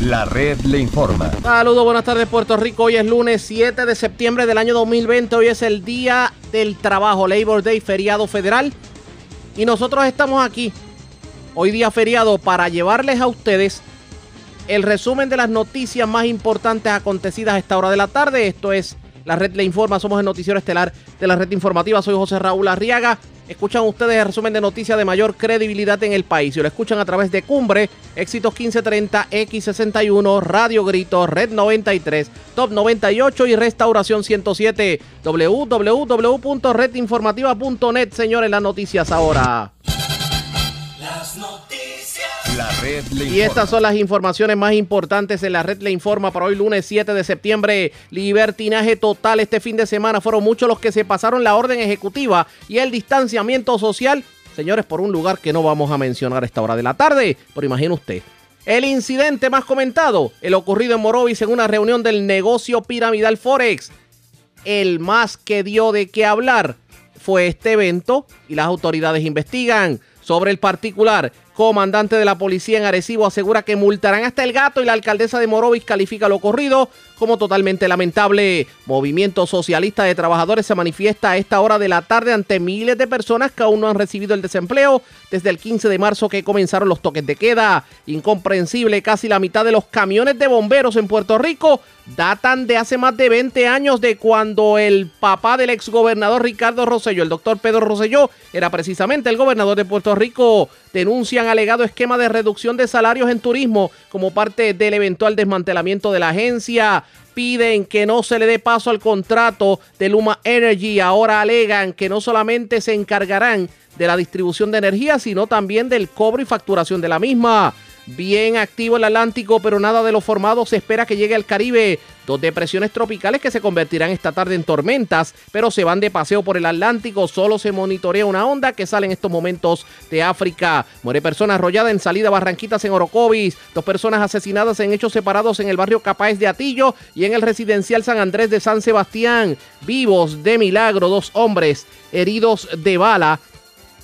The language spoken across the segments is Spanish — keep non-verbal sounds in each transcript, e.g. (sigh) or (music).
La red le informa. Saludos, buenas tardes Puerto Rico. Hoy es lunes 7 de septiembre del año 2020. Hoy es el Día del Trabajo, Labor Day, feriado federal. Y nosotros estamos aquí, hoy día feriado, para llevarles a ustedes el resumen de las noticias más importantes acontecidas a esta hora de la tarde. Esto es La Red Le Informa. Somos el noticiero estelar de la Red Informativa. Soy José Raúl Arriaga. Escuchan ustedes el resumen de noticias de mayor credibilidad en el país. Y lo escuchan a través de Cumbre, Éxitos 1530, X61, Radio Grito, Red 93, Top 98 y Restauración 107. www.redinformativa.net. Señores, las noticias ahora. Las noticias. La red le Y estas son las informaciones más importantes en la red le informa para hoy lunes 7 de septiembre. Libertinaje total este fin de semana. Fueron muchos los que se pasaron la orden ejecutiva y el distanciamiento social. Señores, por un lugar que no vamos a mencionar a esta hora de la tarde. Pero imagine usted. El incidente más comentado, el ocurrido en Morovis en una reunión del negocio piramidal Forex. El más que dio de qué hablar fue este evento y las autoridades investigan sobre el particular. Comandante de la policía en Arecibo asegura que multarán hasta el gato y la alcaldesa de Morovis califica lo ocurrido como totalmente lamentable. Movimiento Socialista de Trabajadores se manifiesta a esta hora de la tarde ante miles de personas que aún no han recibido el desempleo desde el 15 de marzo que comenzaron los toques de queda. Incomprensible, casi la mitad de los camiones de bomberos en Puerto Rico datan de hace más de 20 años de cuando el papá del exgobernador Ricardo Rosselló, el doctor Pedro Rosselló, era precisamente el gobernador de Puerto Rico. Denuncian alegado esquema de reducción de salarios en turismo como parte del eventual desmantelamiento de la agencia. Piden que no se le dé paso al contrato de Luma Energy. Ahora alegan que no solamente se encargarán de la distribución de energía, sino también del cobro y facturación de la misma. Bien activo el Atlántico, pero nada de lo formado se espera que llegue al Caribe. Dos depresiones tropicales que se convertirán esta tarde en tormentas, pero se van de paseo por el Atlántico. Solo se monitorea una onda que sale en estos momentos de África. Muere persona arrollada en salida Barranquitas en Orocovis. Dos personas asesinadas en hechos separados en el barrio Capáez de Atillo y en el residencial San Andrés de San Sebastián. Vivos de milagro, dos hombres heridos de bala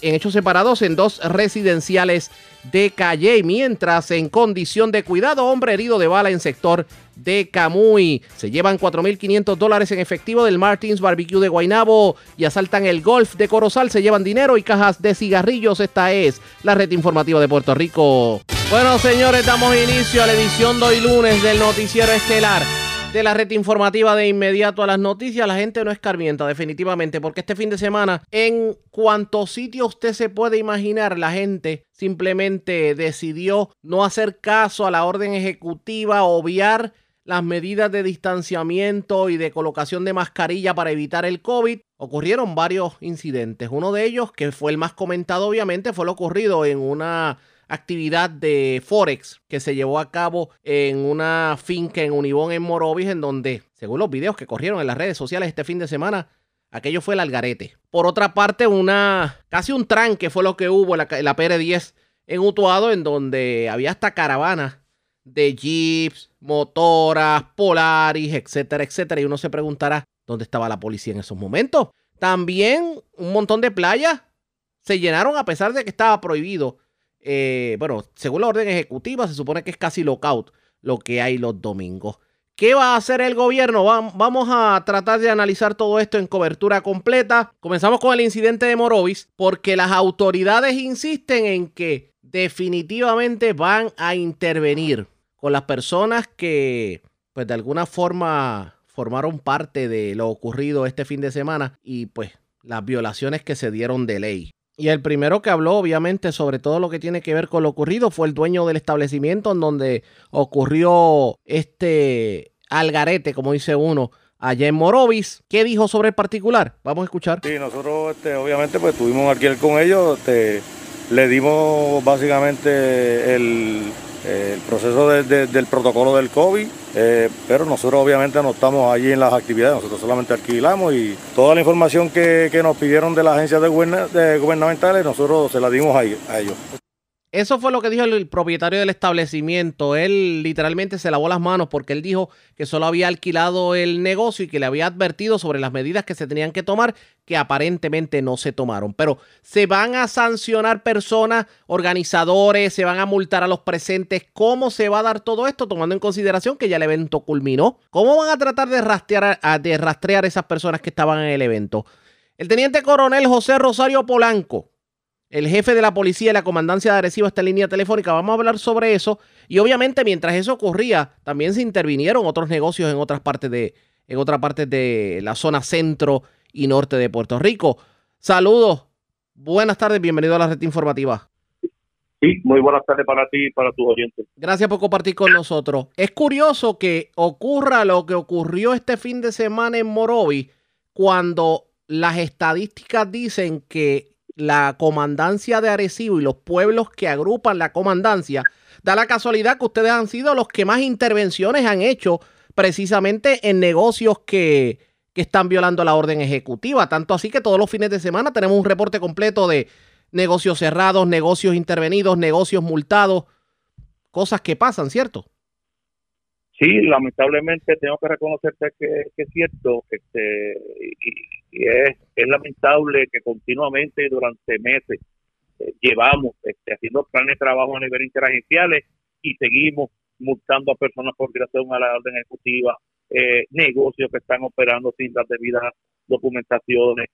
en hechos separados en dos residenciales de Calle, mientras en condición de cuidado, hombre herido de bala en sector de Camuy. Se llevan 4.500 dólares en efectivo del Martins Barbecue de Guaynabo y asaltan el Golf de Corozal. Se llevan dinero y cajas de cigarrillos. Esta es la red informativa de Puerto Rico. Bueno, señores, damos inicio a la edición de hoy lunes del Noticiero Estelar de la red informativa de inmediato a las noticias. La gente no escarmienta, definitivamente, porque este fin de semana, en cuanto sitio usted se puede imaginar, la gente simplemente decidió no hacer caso a la orden ejecutiva, obviar las medidas de distanciamiento y de colocación de mascarilla para evitar el COVID. Ocurrieron varios incidentes. Uno de ellos, que fue el más comentado, obviamente, fue lo ocurrido en una actividad de Forex que se llevó a cabo en una finca en Unibón en Morovis, en donde, según los videos que corrieron en las redes sociales este fin de semana, aquello fue el algarete. Por otra parte, una casi un tranque fue lo que hubo la, la PR10 en Utuado, en donde había hasta caravanas de jeeps, motoras, Polaris, etcétera, etcétera. Y uno se preguntará dónde estaba la policía en esos momentos. También un montón de playas se llenaron a pesar de que estaba prohibido eh, bueno, según la orden ejecutiva, se supone que es casi lockout lo que hay los domingos. ¿Qué va a hacer el gobierno? Vamos a tratar de analizar todo esto en cobertura completa. Comenzamos con el incidente de Morovis, porque las autoridades insisten en que definitivamente van a intervenir con las personas que, pues de alguna forma, formaron parte de lo ocurrido este fin de semana y pues las violaciones que se dieron de ley. Y el primero que habló, obviamente, sobre todo lo que tiene que ver con lo ocurrido fue el dueño del establecimiento en donde ocurrió este algarete, como dice uno, allá en Morovis. ¿Qué dijo sobre el particular? Vamos a escuchar. Sí, nosotros este, obviamente pues tuvimos alquiler con ellos, este, le dimos básicamente el, el proceso de- de- del protocolo del COVID, eh, pero nosotros obviamente no estamos allí en las actividades, nosotros solamente alquilamos y toda la información que, que nos pidieron de las agencias de guberna- de gubernamentales nosotros se la dimos a ellos. Eso fue lo que dijo el, propietario del establecimiento. Él literalmente se lavó las manos porque él dijo que solo había alquilado el negocio y que le había advertido sobre las medidas que se tenían que tomar, que aparentemente no se tomaron. Pero se van a sancionar personas, organizadores, se van a multar a los presentes. ¿Cómo se va a dar todo esto tomando en consideración que ya el evento culminó? ¿Cómo van a tratar de rastrear a, de rastrear esas personas que estaban en el evento? El teniente coronel José Rosario Polanco el jefe de la policía y la comandancia de Arecibo está en línea telefónica. Vamos a hablar sobre eso. Y obviamente, mientras eso ocurría, también se intervinieron otros negocios en otras partes de, en otras partes de la zona centro y norte de Puerto Rico. Saludos. Buenas tardes, bienvenido a la red informativa. Sí, muy buenas tardes para ti y para tus oyentes. Gracias por compartir con nosotros. Es curioso que ocurra lo que ocurrió este fin de semana en Morovi cuando las estadísticas dicen que la comandancia de Arecibo y los pueblos que agrupan la comandancia, da la casualidad que ustedes han sido los que más intervenciones han hecho precisamente en negocios que, que están violando la orden ejecutiva. Tanto así que todos los fines de semana tenemos un reporte completo de negocios cerrados, negocios intervenidos, negocios multados, cosas que pasan, ¿cierto? Sí, lamentablemente tengo que reconocerte que, es cierto, este, es, es, lamentable que continuamente durante meses eh, llevamos este, haciendo planes de trabajo a nivel interagenciales y seguimos multando a personas por violación a la orden ejecutiva, eh, negocios que están operando sin las debidas documentaciones.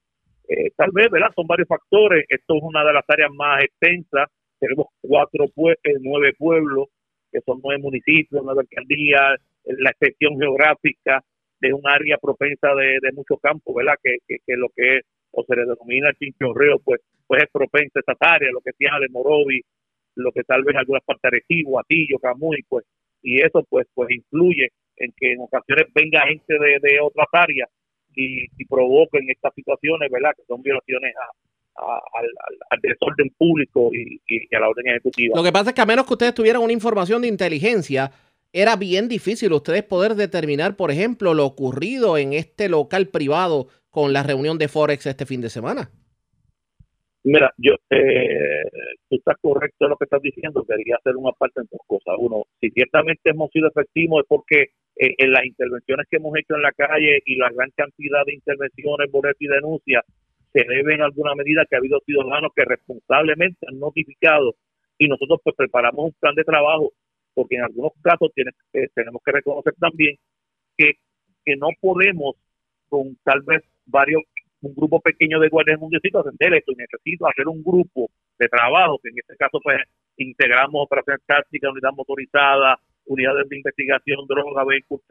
Eh, tal vez, ¿verdad? Son varios factores. Esto es una de las áreas más extensas. Tenemos cuatro, nueve pueblos que son nueve municipios, nueve alcaldías, la extensión geográfica de un área propensa de, de muchos campos, ¿verdad? Que, que, lo que es, o se le denomina el chinchorreo, pues, pues es propensa a áreas, lo que sea de Morovi, lo que tal vez algunas partes de Recibo, Atillo, Camuy, pues, y eso pues, pues influye en que en ocasiones venga gente de, de otras áreas y, y provoquen estas situaciones, ¿verdad? Que son violaciones a, al, desorden público y, a la orden ejecutiva. Lo que pasa es que a menos que ustedes tuvieran una información de inteligencia, era bien difícil ustedes poder determinar, por ejemplo, lo ocurrido en este local privado con la reunión de Forex este fin de semana. Mira, yo, eh, tú estás correcto en lo que estás diciendo, quería hacer una parte en dos cosas. Uno, si ciertamente hemos sido efectivos es porque eh, en las intervenciones que hemos hecho en la calle y la gran cantidad de intervenciones, boletos y denuncias, se debe en alguna medida que ha habido ciudadanos que responsablemente han notificado y nosotros pues preparamos un plan de trabajo porque en algunos casos eh, tenemos que reconocer también que, no podemos con tal vez varios un grupo pequeño de guardias necesito atender esto y necesito hacer un grupo de trabajo que en este caso pues integramos operaciones tácticas, unidad motorizada, unidades de investigación, droga, vehículos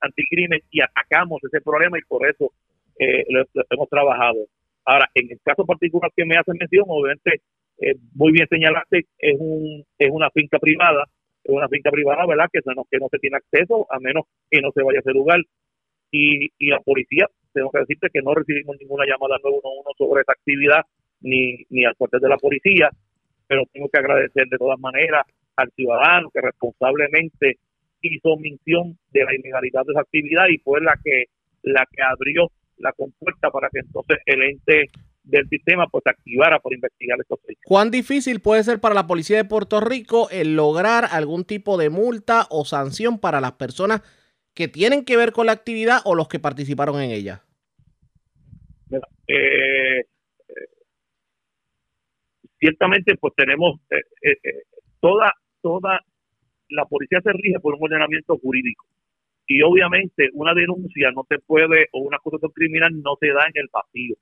anticrimen y atacamos ese problema y por eso eh, lo, hemos trabajado. Ahora, en el caso particular que me hace mención, obviamente, eh, muy bien señalaste, es, un, es una finca privada, es una finca privada, ¿verdad? Que no, que no se tiene acceso a menos que no se vaya a ese lugar. Y, y la policía, tengo que decirte que no recibimos ninguna llamada 911 sobre esa actividad, ni, ni al cuartel de la policía, pero tengo que agradecer de todas maneras al ciudadano que responsablemente hizo mención de la ilegalidad de esa actividad y fue la que la que abrió la compuerta para que entonces el ente del sistema pues activara por investigar estos hechos. ¿Cuán difícil puede ser para la policía de Puerto Rico el lograr algún tipo de multa o sanción para las personas que tienen que ver con la actividad o los que participaron en ella? Eh, eh, ciertamente pues tenemos eh, toda toda la policía se rige por un ordenamiento jurídico y obviamente una denuncia no se puede, o una acusación criminal no se da en el vacío.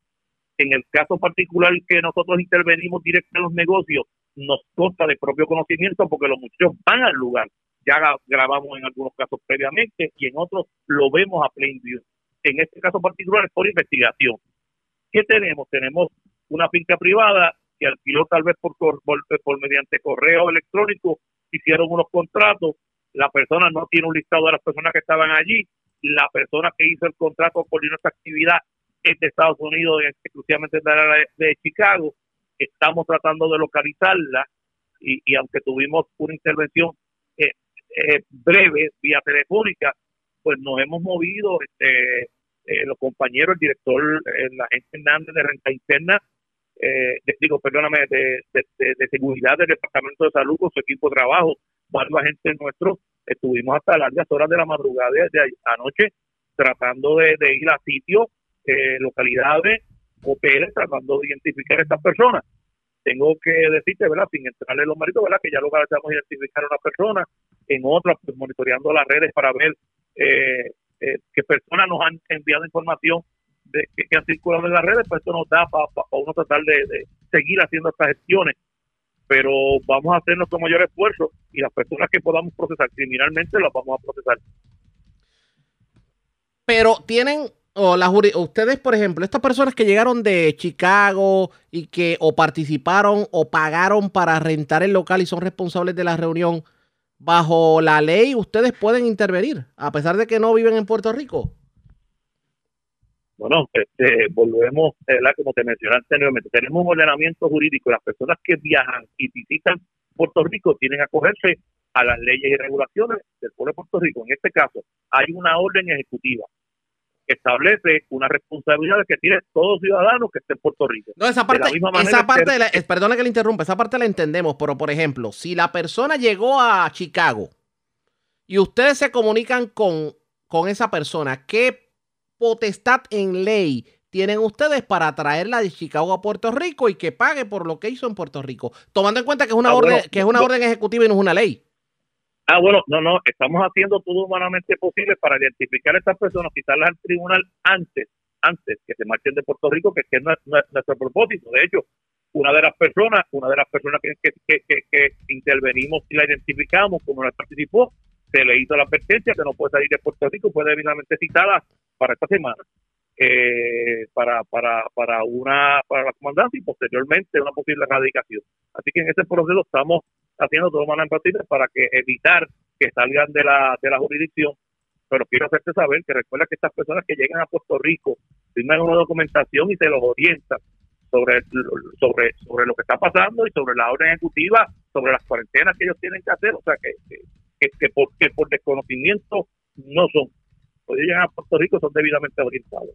En el caso particular que nosotros intervenimos directo en los negocios, nos consta de propio conocimiento porque los muchachos van al lugar. Ya grabamos en algunos casos previamente y en otros lo vemos a plain. En este caso particular es por investigación. ¿Qué tenemos? Tenemos una finca privada que alquiló tal vez por, por, mediante correo electrónico, hicieron unos contratos la persona no tiene un listado de las personas que estaban allí, la persona que hizo el contrato por esta actividad es de Estados Unidos, exclusivamente de, de Chicago, estamos tratando de localizarla y, aunque tuvimos una intervención eh, eh, breve vía telefónica, pues nos hemos movido, este, eh, los compañeros, el director, la gente Hernández de Renta Interna, eh, de- digo, perdóname, de, de, seguridad del Departamento de Salud con su equipo de trabajo, varios agentes nuestros, estuvimos hasta largas horas de la madrugada de, anoche tratando de ir a sitios, eh, localidades, hoteles, tratando de identificar a estas personas. Tengo que decirte, ¿verdad? Sin entrarle en los méritos, ¿verdad? Que ya logramos identificar a una persona, en otras, pues monitoreando las redes para ver eh, eh, qué personas nos han enviado información de, que, han circulado en las redes, pues esto nos da para uno tratar de, de seguir haciendo estas gestiones. Pero vamos a hacer nuestro mayor esfuerzo y las personas que podamos procesar criminalmente las vamos a procesar. Pero tienen, o ustedes, por ejemplo, estas personas que llegaron de Chicago y que o participaron o pagaron para rentar el local y son responsables de la reunión, bajo la ley ustedes pueden intervenir, a pesar de que no viven en Puerto Rico. Bueno, este, volvemos, ¿verdad? como te mencioné anteriormente, tenemos un ordenamiento jurídico. Las personas que viajan y visitan Puerto Rico tienen que acogerse a las leyes y regulaciones del pueblo de Puerto Rico. En este caso, hay una orden ejecutiva que establece una responsabilidad que tiene todo ciudadano que esté en Puerto Rico. No, esa De parte, la manera esa que- parte de la- es- perdona que le interrumpa, esa parte la entendemos, pero por ejemplo, si la persona llegó a Chicago y ustedes se comunican con, con esa persona, ¿qué potestad en ley tienen ustedes para traerla de Chicago a Puerto Rico y que pague por lo que hizo en Puerto Rico? Tomando en cuenta que es una Ah, orden, bueno, que es una orden ejecutiva y no es una ley. Ah, bueno, no, no, estamos haciendo todo humanamente posible para identificar a estas personas, quitarlas al tribunal antes, antes que se marchen de Puerto Rico, que, que es, nuestro propósito. De hecho, una de las personas, una de las personas que, intervenimos y la identificamos, como no participó, se le hizo la advertencia que no puede salir de Puerto Rico, puede debidamente citada para esta semana. eh, para, para, para una para la comandancia y posteriormente una posible erradicación. Así que en ese proceso estamos haciendo todo lo más posible para que evitar que salgan de la, de la jurisdicción. Pero quiero hacerte saber que recuerda que estas personas que llegan a Puerto Rico firman una documentación y se los orienta sobre, sobre, sobre lo que está pasando y sobre la orden ejecutiva, sobre las cuarentenas que ellos tienen que hacer. O sea, que, que, que por, que por desconocimiento no son. Cuando llegan a Puerto Rico son debidamente orientados.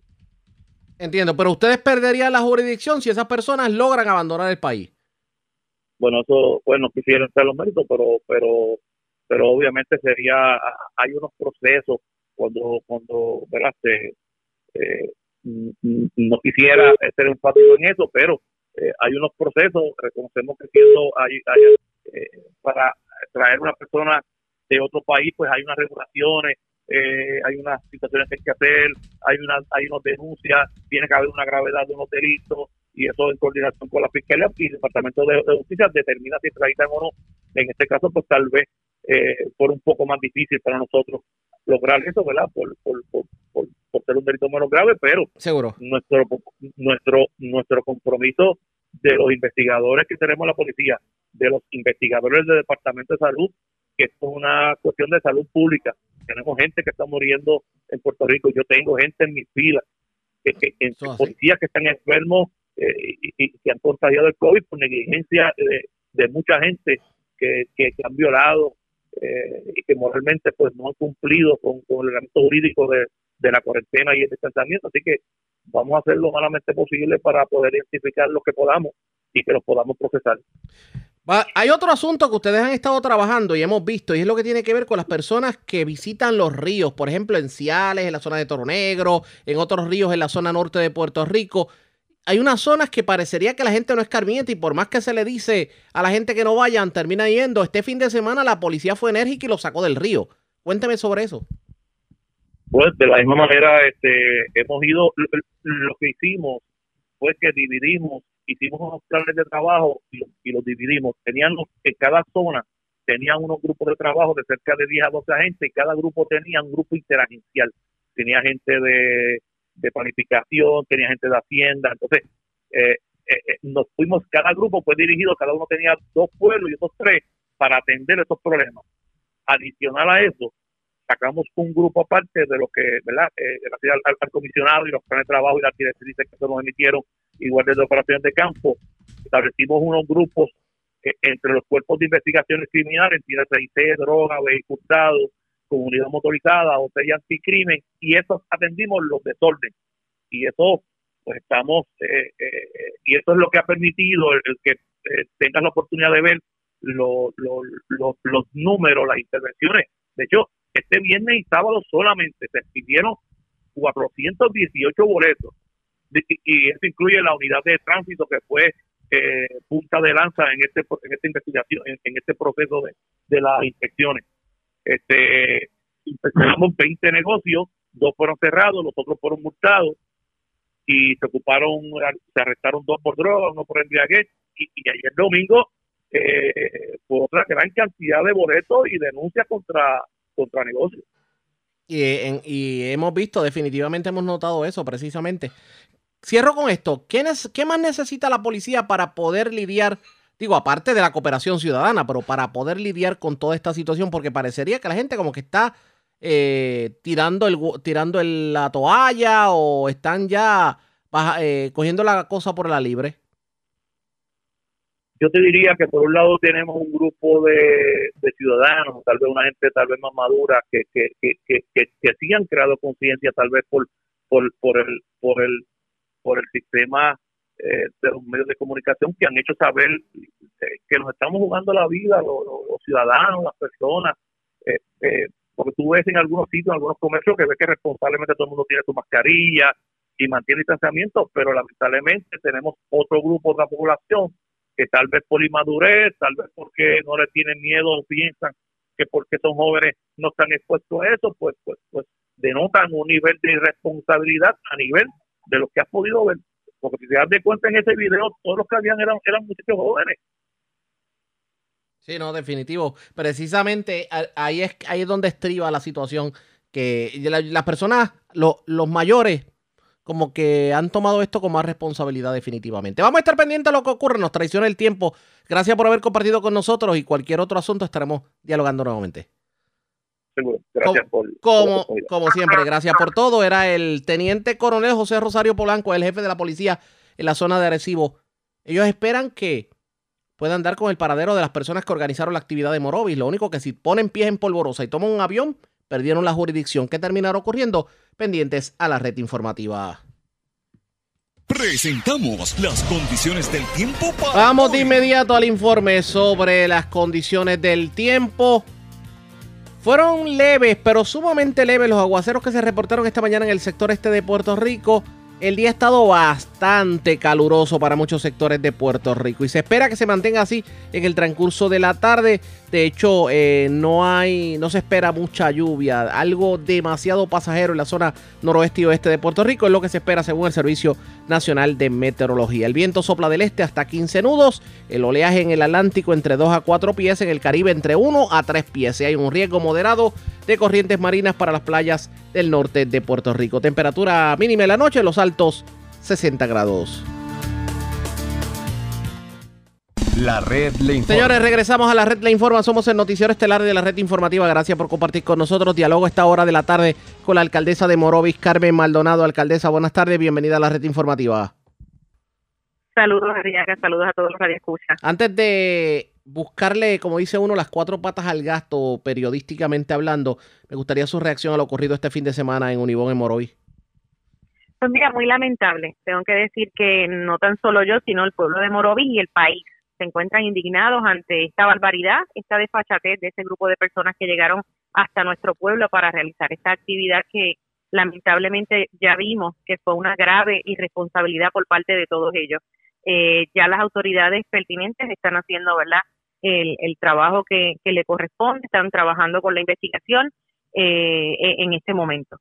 Entiendo, pero ustedes perderían la jurisdicción si esas personas logran abandonar el país. Bueno eso pues no quisiera entrar en los méritos pero pero pero obviamente sería hay unos procesos cuando cuando verdad Se, eh, n- n- no quisiera ser enfático en eso pero eh, hay unos procesos reconocemos que siendo hay, hay, eh, para traer una persona de otro país pues hay unas regulaciones eh, hay unas situaciones que hay que hacer hay una hay unas denuncias tiene que haber una gravedad de unos delitos y eso en coordinación con la Fiscalía y el Departamento de, de Justicia determina si extraditan o no. En este caso, pues tal vez eh, fuera un poco más difícil para nosotros lograr eso, ¿verdad? Por, por, por, por, por ser un delito menos grave, pero Seguro. nuestro nuestro nuestro compromiso de los investigadores que tenemos en la policía, de los investigadores del Departamento de Salud, que esto es una cuestión de salud pública. Tenemos gente que está muriendo en Puerto Rico, yo tengo gente en mis filas, que, que, policías que están enfermos eh, y, y que han contagiado el COVID por negligencia de, mucha gente que, que, que han violado eh, y que moralmente pues no han cumplido con, el reglamento jurídico de, de la cuarentena y el distanciamiento. Así que vamos a hacer lo malamente posible para poder identificar lo que podamos y que los podamos procesar. Hay otro asunto que ustedes han estado trabajando y hemos visto, y es lo que tiene que ver con las personas que visitan los ríos, por ejemplo, en Ciales, en la zona de Toro Negro, en otros ríos en la zona norte de Puerto Rico. Hay unas zonas que parecería que la gente no es carmiente y por más que se le dice a la gente que no vayan, termina yendo. Este fin de semana la policía fue enérgica y lo sacó del río. Cuénteme sobre eso. Pues de la misma manera este, hemos ido, lo, que hicimos fue que dividimos, hicimos unos planes de trabajo y, y los dividimos. Tenían los- en cada zona, tenían unos grupos de trabajo de cerca de 10 a 12 agentes y cada grupo tenía un grupo interagencial. Tenía gente de, de planificación, tenía gente de hacienda. Entonces, eh, eh, eh, nos fuimos, cada grupo fue dirigido, cada uno tenía dos pueblos y otros tres para atender esos problemas. Adicional a eso, sacamos un grupo aparte de lo que, ¿verdad? Eh, gracias al, comisionado y los planes de trabajo y las directrices que se nos emitieron, igual de operaciones de campo, establecimos unos grupos eh, entre los cuerpos de investigaciones criminales, entidades CIC, droga, vehículos hurtados, comunidad motorizada, hotel y anticrimen, y eso atendimos los desórdenes. Y eso pues estamos, eh, eh, y eso es lo que ha permitido el, que eh, tengas la oportunidad de ver lo, lo, los números, las intervenciones. De hecho, este viernes y sábado solamente se expidieron 418 boletos, y eso incluye la unidad de tránsito que fue eh, punta de lanza en este en esta investigación, en, este proceso de, de las inspecciones. Este, inspeccionamos 20 negocios, dos fueron cerrados, los otros fueron multados y se ocuparon, se arrestaron dos por droga, uno por embriaguez y, y ayer domingo eh, fue otra gran cantidad de boletos y denuncias contra, contra negocios. Y, y hemos visto, definitivamente hemos notado eso precisamente. Cierro con esto. ¿Qué, ¿Qué más necesita la policía para poder lidiar? Digo, aparte de la cooperación ciudadana, pero para poder lidiar con toda esta situación, porque parecería que la gente como que está eh, tirando, el, tirando la toalla o están ya eh, cogiendo la cosa por la libre. Yo te diría que por un lado tenemos un grupo de, ciudadanos, tal vez una gente tal vez más madura, que, que, que, que, que sí han creado conciencia tal vez por, por, por, el, por el por el sistema eh, de los medios de comunicación que han hecho saber eh, que nos estamos jugando la vida, los, ciudadanos, las personas, eh, porque tú ves en algunos sitios, en algunos comercios, que ves que responsablemente todo el mundo tiene su mascarilla y mantiene distanciamiento, pero lamentablemente tenemos otro grupo de la población que tal vez por inmadurez, tal vez porque no le tienen miedo o piensan que porque son jóvenes no están expuestos a eso, pues, pues, pues denotan un nivel de irresponsabilidad a nivel de los que has podido ver. Porque si te das de cuenta en ese video, todos los que habían eran, eran muchachos jóvenes. Sí, no, definitivo. Precisamente ahí es, ahí es donde estriba la situación. Que las personas, los mayores, como que han tomado esto con más responsabilidad definitivamente. Vamos a estar pendientes de lo que ocurre, nos traiciona el tiempo. Gracias por haber compartido con nosotros y cualquier otro asunto estaremos dialogando nuevamente. Gracias como, por, como, siempre, gracias por todo. Era el teniente coronel José Rosario Polanco, el jefe de la policía en la zona de Arecibo. Ellos esperan que puedan dar con el paradero de las personas que organizaron la actividad de Morovis. Lo único que si ponen pies en polvorosa y toman un avión, perdieron la jurisdicción. ¿Qué terminará ocurriendo? Pendientes a la red informativa. Presentamos las condiciones del tiempo para. Vamos de inmediato al informe sobre las condiciones del tiempo. Fueron leves, pero sumamente leves los aguaceros que se reportaron esta mañana en el sector este de Puerto Rico. El día ha estado bastante caluroso para muchos sectores de Puerto Rico y se espera que se mantenga así en el transcurso de la tarde. De hecho, eh, no hay, no se espera mucha lluvia, algo demasiado pasajero en la zona noroeste y oeste de Puerto Rico es lo que se espera según el Servicio Nacional de Meteorología. El viento sopla del este hasta 15 nudos, el oleaje en el Atlántico entre 2 a 4 pies, en el Caribe entre 1 a 3 pies. Hay un riesgo moderado de corrientes marinas para las playas del norte de Puerto Rico. Temperatura mínima en la noche, los altos 60 grados. La red le informa. Señores, regresamos a la red le informa. Somos el noticiero estelar de la red informativa. Gracias por compartir con nosotros. Diálogo esta hora de la tarde con la alcaldesa de Morovis, Carmen Maldonado. Alcaldesa, buenas tardes. Bienvenida a la red informativa. Saludos, Arriaga. Saludos a todos los radioescuchas. Antes de buscarle, como dice uno, las cuatro patas al gasto periodísticamente hablando, me gustaría su reacción a lo ocurrido este fin de semana en Univón en Morovis. Pues mira, muy lamentable. Tengo que decir que no tan solo yo, sino el pueblo de Morovis y el país se encuentran indignados ante esta barbaridad, esta desfachatez de ese grupo de personas que llegaron hasta nuestro pueblo para realizar esta actividad que lamentablemente ya vimos que fue una grave irresponsabilidad por parte de todos ellos. Eh, ya las autoridades pertinentes están haciendo, ¿verdad? El, trabajo que, le corresponde, están trabajando con la investigación eh, e, en este momento.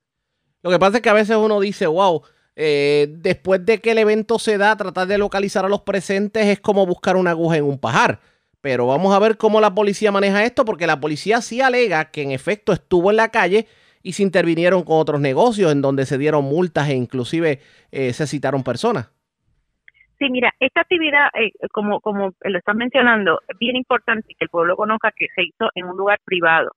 Lo que pasa es que a veces uno dice, wow, eh, después de que el evento se da, tratar de localizar a los presentes es como buscar una aguja en un pajar. Pero vamos a ver cómo la policía maneja esto, porque la policía sí alega que en efecto estuvo en la calle y se intervinieron con otros negocios en donde se dieron multas e inclusive eh, se citaron personas. Sí, mira, esta actividad, eh, como, como lo están mencionando, es bien importante que el pueblo conozca que se hizo en un lugar privado.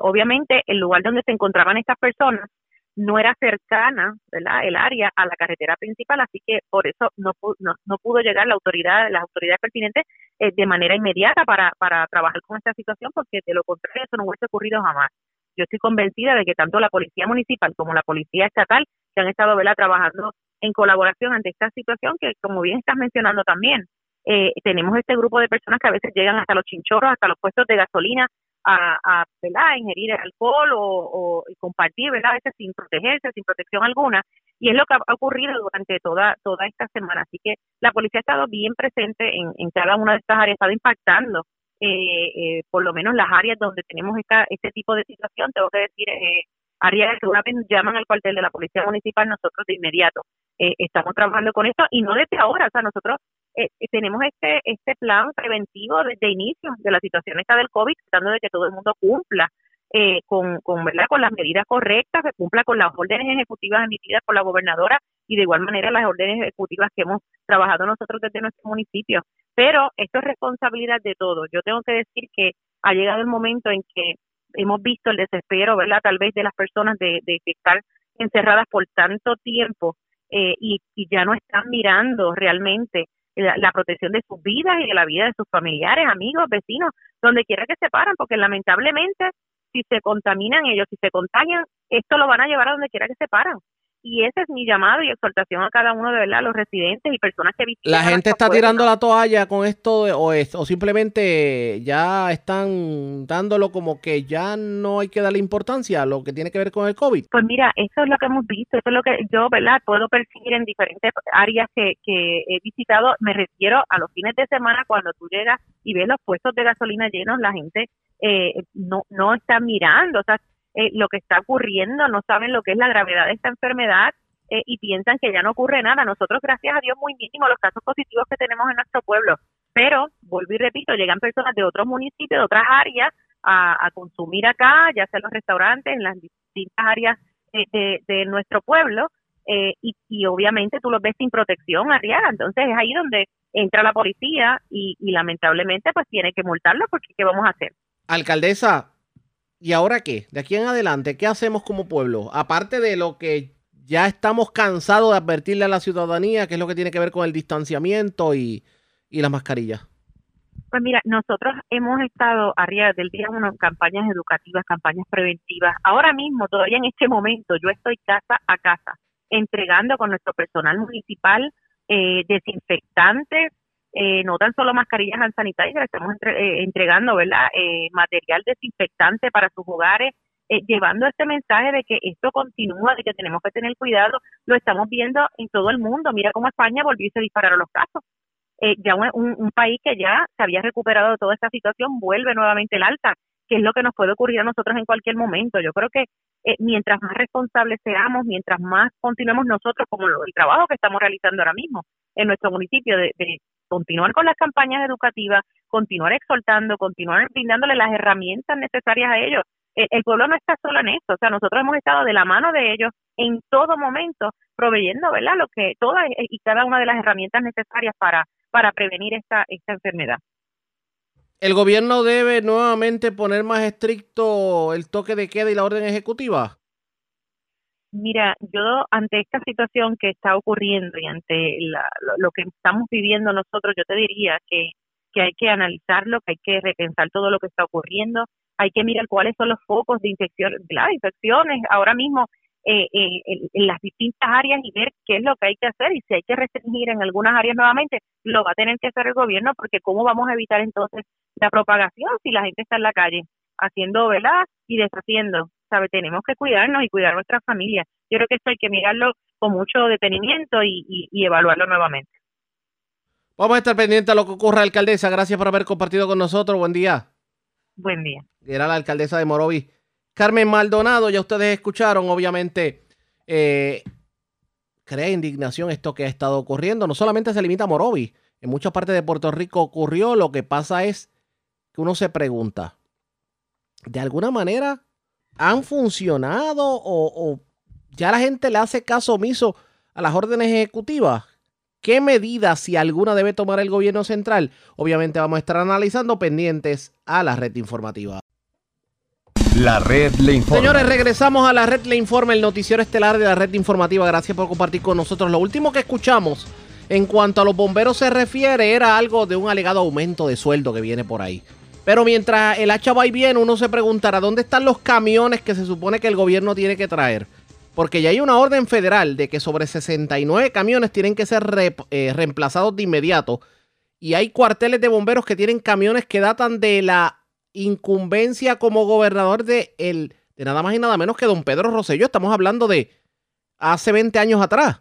obviamente, el lugar donde se encontraban estas personas no era cercana ¿verdad? el área a la carretera principal, así que por eso no, no, no pudo llegar la autoridad, las autoridades pertinentes eh, de manera inmediata para, para trabajar con esta situación, porque de lo contrario eso no hubiese ocurrido jamás. Yo estoy convencida de que tanto la policía municipal como la policía estatal, que han estado ¿verdad? trabajando en colaboración ante esta situación que, como bien estás mencionando también, eh, tenemos este grupo de personas que a veces llegan hasta los chinchorros, hasta los puestos de gasolina a, a, ¿verdad? ingerir alcohol o, compartir, ¿verdad? A veces sin protegerse, sin protección alguna. Y es lo que ha ocurrido durante toda, toda esta semana. Así que la policía ha estado bien presente en, en cada una de estas áreas, ha estado impactando eh, eh, por lo menos las áreas donde tenemos esta, este tipo de situación, tengo que decir, eh, áreas que una vez llaman al cuartel de la Policía Municipal, nosotros de inmediato eh, estamos trabajando con esto y no desde ahora, o sea, nosotros eh, tenemos este este plan preventivo desde inicio de la situación esta del COVID, tratando de que todo el mundo cumpla eh, con, con, ¿verdad? con las medidas correctas, que cumpla con las órdenes ejecutivas emitidas por la gobernadora y de igual manera las órdenes ejecutivas que hemos trabajado nosotros desde nuestro municipio. Pero esto es responsabilidad de todos. Yo tengo que decir que ha llegado el momento en que hemos visto el desespero, ¿verdad? Tal vez de las personas de, de, estar encerradas por tanto tiempo eh, y, ya no están mirando realmente la, protección de sus vidas y de la vida de sus familiares, amigos, vecinos, donde quiera que se paran, porque lamentablemente si se contaminan ellos, si se contagian, esto lo van a llevar a donde quiera que se paran y ese es mi llamado y exhortación a cada uno de verdad, los residentes y personas que visitan. La gente está tirando la toalla con esto o, es, o simplemente ya están dándolo como que ya no hay que darle importancia a lo que tiene que ver con el COVID. Pues mira, eso es lo que hemos visto, eso es lo que yo, ¿verdad? Puedo percibir en diferentes áreas que, que he visitado. Me refiero a los fines de semana cuando tú llegas y ves los puestos de gasolina llenos, la gente eh, no, no está mirando, o sea, eh, lo que está ocurriendo, no saben lo que es la gravedad de esta enfermedad eh, y piensan que ya no ocurre nada. Nosotros, gracias a Dios, muy mínimo los casos positivos que tenemos en nuestro pueblo. Pero, vuelvo y repito, llegan personas de otros municipios, de otras áreas, a, consumir acá, ya sea en los restaurantes, en las distintas áreas de, de, nuestro pueblo, eh, y, y, obviamente tú los ves sin protección, Arriaga. Entonces es ahí donde entra la policía y, y lamentablemente pues tiene que multarlo porque ¿qué vamos a hacer? Alcaldesa, ¿Y ahora qué? De aquí en adelante, ¿qué hacemos como pueblo? Aparte de lo que ya estamos cansados de advertirle a la ciudadanía, que es lo que tiene que ver con el distanciamiento y, y las mascarillas. Pues mira, nosotros hemos estado arriba del día uno en campañas educativas, campañas preventivas. Ahora mismo, todavía en este momento, yo estoy casa a casa entregando con nuestro personal municipal eh, desinfectantes, eh, no tan solo mascarillas hand sanitizer, estamos eh, entregando ¿verdad? Eh, material desinfectante para sus hogares, llevando este mensaje de que esto continúa, de que tenemos que tener cuidado, lo estamos viendo en todo el mundo. Mira cómo España volvió y se dispararon los casos. ya un, país que ya se había recuperado de toda esta situación vuelve nuevamente el alta, que es lo que nos puede ocurrir a nosotros en cualquier momento. Yo creo que mientras más responsables seamos, mientras más continuemos nosotros, como el trabajo que estamos realizando ahora mismo en nuestro municipio de continuar con las campañas educativas, continuar exhortando, continuar brindándole las herramientas necesarias a ellos. El, pueblo no está solo en esto, o sea, nosotros hemos estado de la mano de ellos en todo momento, proveyendo, ¿verdad?, lo que todas y cada una de las herramientas necesarias para, para prevenir esta, esta enfermedad. ¿El gobierno debe nuevamente poner más estricto el toque de queda y la orden ejecutiva? Mira, yo ante esta situación que está ocurriendo y ante lo, que estamos viviendo nosotros, yo te diría que, que hay que analizarlo, que hay que repensar todo lo que está ocurriendo, hay que mirar cuáles son los focos de infección, las infecciones ahora mismo eh, eh, en, las distintas áreas y ver qué es lo que hay que hacer y si hay que restringir en algunas áreas nuevamente, lo va a tener que hacer el gobierno porque cómo vamos a evitar entonces la propagación si la gente está en la calle haciendo, ¿verdad? Y deshaciendo. Tenemos que cuidarnos y cuidar a nuestra familia. Yo creo que esto hay que mirarlo con mucho detenimiento y, evaluarlo nuevamente. Vamos a estar pendientes a lo que ocurra, alcaldesa. Gracias por haber compartido con nosotros. Buen día. Buen día. Era la alcaldesa de Morovi. Carmen Maldonado, ya ustedes escucharon, obviamente, eh, crea indignación esto que ha estado ocurriendo. No solamente se limita a Morovi, en muchas partes de Puerto Rico ocurrió. Lo que pasa es que uno se pregunta, de alguna manera, han funcionado o, ya la gente le hace caso omiso a las órdenes ejecutivas? ¿Qué medidas, si alguna, debe tomar el gobierno central? Obviamente vamos a estar analizando pendientes a la red informativa. La red le informa. Señores, regresamos a la red le informa, el noticiero estelar de la red informativa. Gracias por compartir con nosotros. Lo último que escuchamos en cuanto a los bomberos se refiere era algo de un alegado aumento de sueldo que viene por ahí. Pero mientras el hacha va y viene, uno se preguntará dónde están los camiones que se supone que el gobierno tiene que traer. porque ya hay una orden federal de que sobre 69 camiones tienen que ser eh, reemplazados de inmediato. Y hay cuarteles de bomberos que tienen camiones que datan de la incumbencia como gobernador de, el, de nada más y nada menos que don Pedro Rosselló. Estamos hablando de hace 20 años atrás.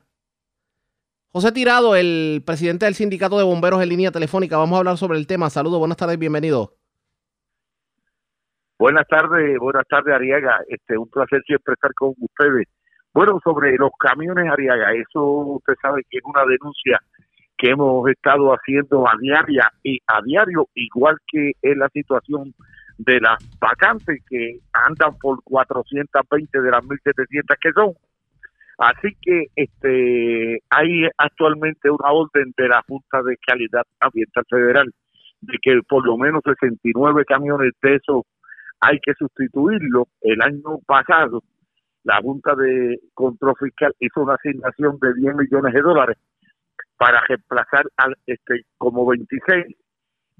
José Tirado, el presidente del sindicato de bomberos en línea telefónica. Vamos a hablar sobre el tema. Saludos, buenas tardes, bienvenido. Buenas tardes, buenas tardes Ariaga. Este, un placer siempre estar con ustedes. Bueno, sobre los camiones Ariaga, eso usted sabe que es una denuncia que hemos estado haciendo a diaria y a diario, igual que en la situación de las vacantes que andan por 420 de las 1700 que son. Así que este hay actualmente una orden de la Junta de Calidad Ambiental Federal de que por lo menos 69 camiones de esos hay que sustituirlo. El año pasado, la Junta de Control Fiscal hizo una asignación de 10 millones de dólares para reemplazar al, este, como 26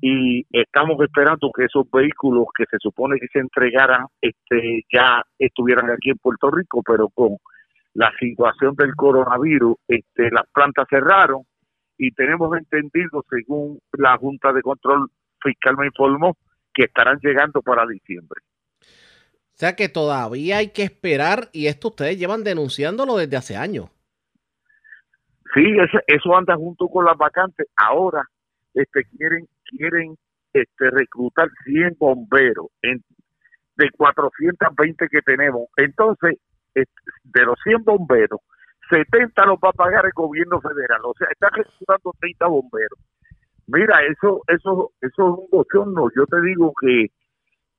y estamos esperando que esos vehículos que se supone que se entregaran este ya estuvieran aquí en Puerto Rico, pero con la situación del coronavirus, este, las plantas cerraron y tenemos entendido, según la Junta de Control Fiscal me informó, que estarán llegando para diciembre. O sea que todavía hay que esperar y esto ustedes llevan denunciándolo desde hace años. Sí, ese- eso anda junto con las vacantes. Ahora este, quieren quieren este, reclutar 100 bomberos en, de 420 que tenemos. Entonces, este, de los 100 bomberos, 70 los va a pagar el gobierno federal. O sea, están reclutando 30 bomberos. Mira, eso eso eso es un bochorno. Yo te digo que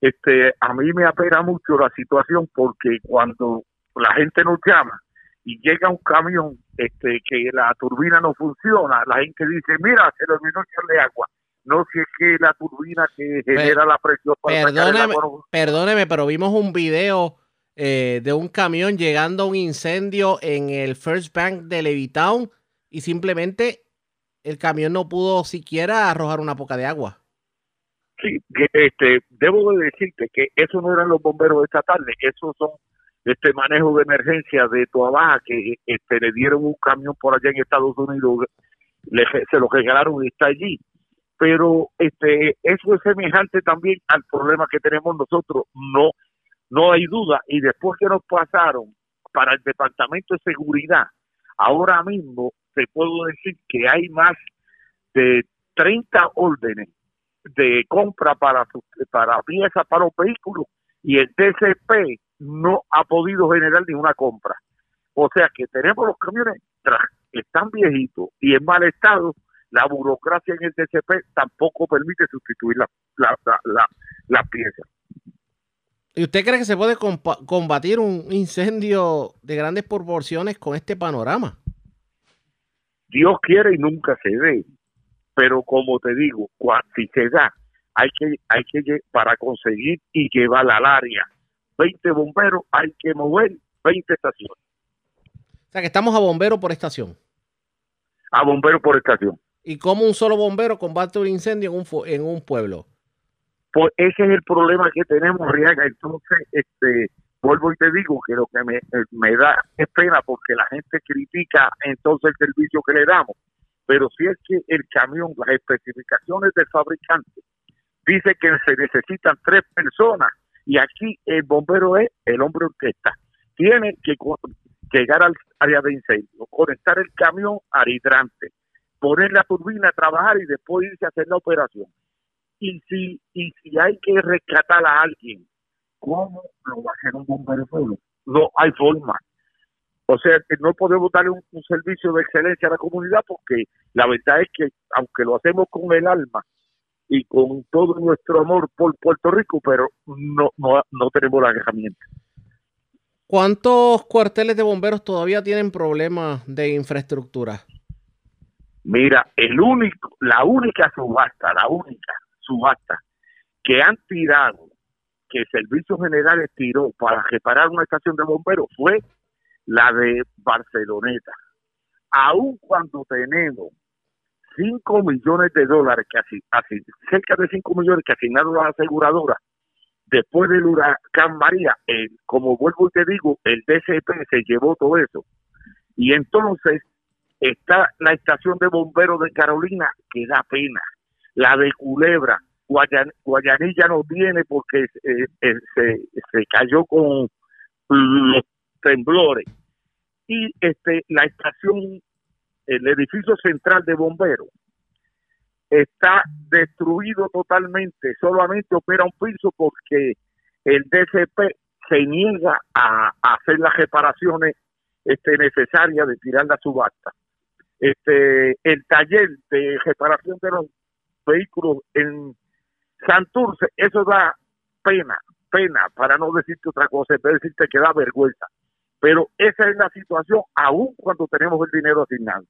este a mí me apena mucho la situación porque cuando la gente nos llama y llega un camión este que la turbina no funciona, la gente dice, mira, se le olvidó echarle agua. No si es que la turbina que genera la presión para Perdóneme, perdóneme, pero vimos un video eh, de un camión llegando a un incendio en el First Bank de Levittown y simplemente el camión no pudo siquiera arrojar una poca de agua. Sí, este, debo de decirte que eso no eran los bomberos estatales, esos son este manejo de emergencia de Toa Baja que este, le dieron un camión por allá en Estados Unidos, le- se lo regalaron y está allí. Pero este eso es semejante también al problema que tenemos nosotros, no no hay duda. Y después que nos pasaron para el Departamento de Seguridad, ahora mismo te puedo decir que hay más de 30 órdenes de compra para para piezas para los vehículos y el TCP no ha podido generar ninguna compra. O sea que tenemos los camiones tra- que están viejitos y en mal estado, la burocracia en el TCP tampoco permite sustituir la, la, la, la- las piezas. ¿Y usted cree que se puede combatir un incendio de grandes proporciones con este panorama? Dios quiere y nunca se dé. Pero como te digo, si se da, hay que, hay que para conseguir y llevar al área 20 bomberos, hay que mover 20 estaciones, O sea que estamos a bombero por estación. a bomberos por estación. ¿Y cómo un solo bombero combate un incendio en un, en un pueblo? Pues ese es el problema que tenemos, Riaga. Entonces, este, vuelvo y te digo que lo que me, me da es pena porque la gente critica entonces el servicio que le damos. Pero si es que el camión, las especificaciones del fabricante, dice que se necesitan tres personas y aquí el bombero es el hombre orquesta. Tiene que llegar al área de incendio, conectar el camión al hidrante, poner la turbina a trabajar y después irse a hacer la operación y si y si hay que rescatar a alguien, ¿cómo lo va a hacer un bombero? No hay forma. O sea, que no podemos darle un, un servicio de excelencia a la comunidad porque la verdad es que, aunque lo hacemos con el alma y con todo nuestro amor por Puerto Rico, pero no, no, no tenemos la herramienta. ¿Cuántos cuarteles de bomberos todavía tienen problemas de infraestructura? Mira, el único, la única subasta, la única subasta que han tirado, que Servicios Generales tiró para reparar una estación de bomberos fue la de Barceloneta. Aun cuando tenemos 5 millones de dólares, que así, cerca de 5 millones que asignaron las aseguradoras después del huracán María, eh, como vuelvo y te digo, el DCP se llevó todo eso. Y entonces está la estación de bomberos de Carolina, que da pena. La de Culebra, Guayan- Guayanilla no viene porque eh, eh, se, cayó con los temblores. Y este la estación, el edificio central de bomberos, está destruido totalmente, solamente opera un piso porque el DCP se niega a, a hacer las reparaciones este, necesarias de tirar la subasta. Este, el taller de reparación de los vehículos en Santurce, eso da pena, pena, para no decirte otra cosa, es decirte que da vergüenza. Pero esa es la situación, aún cuando tenemos el dinero asignado.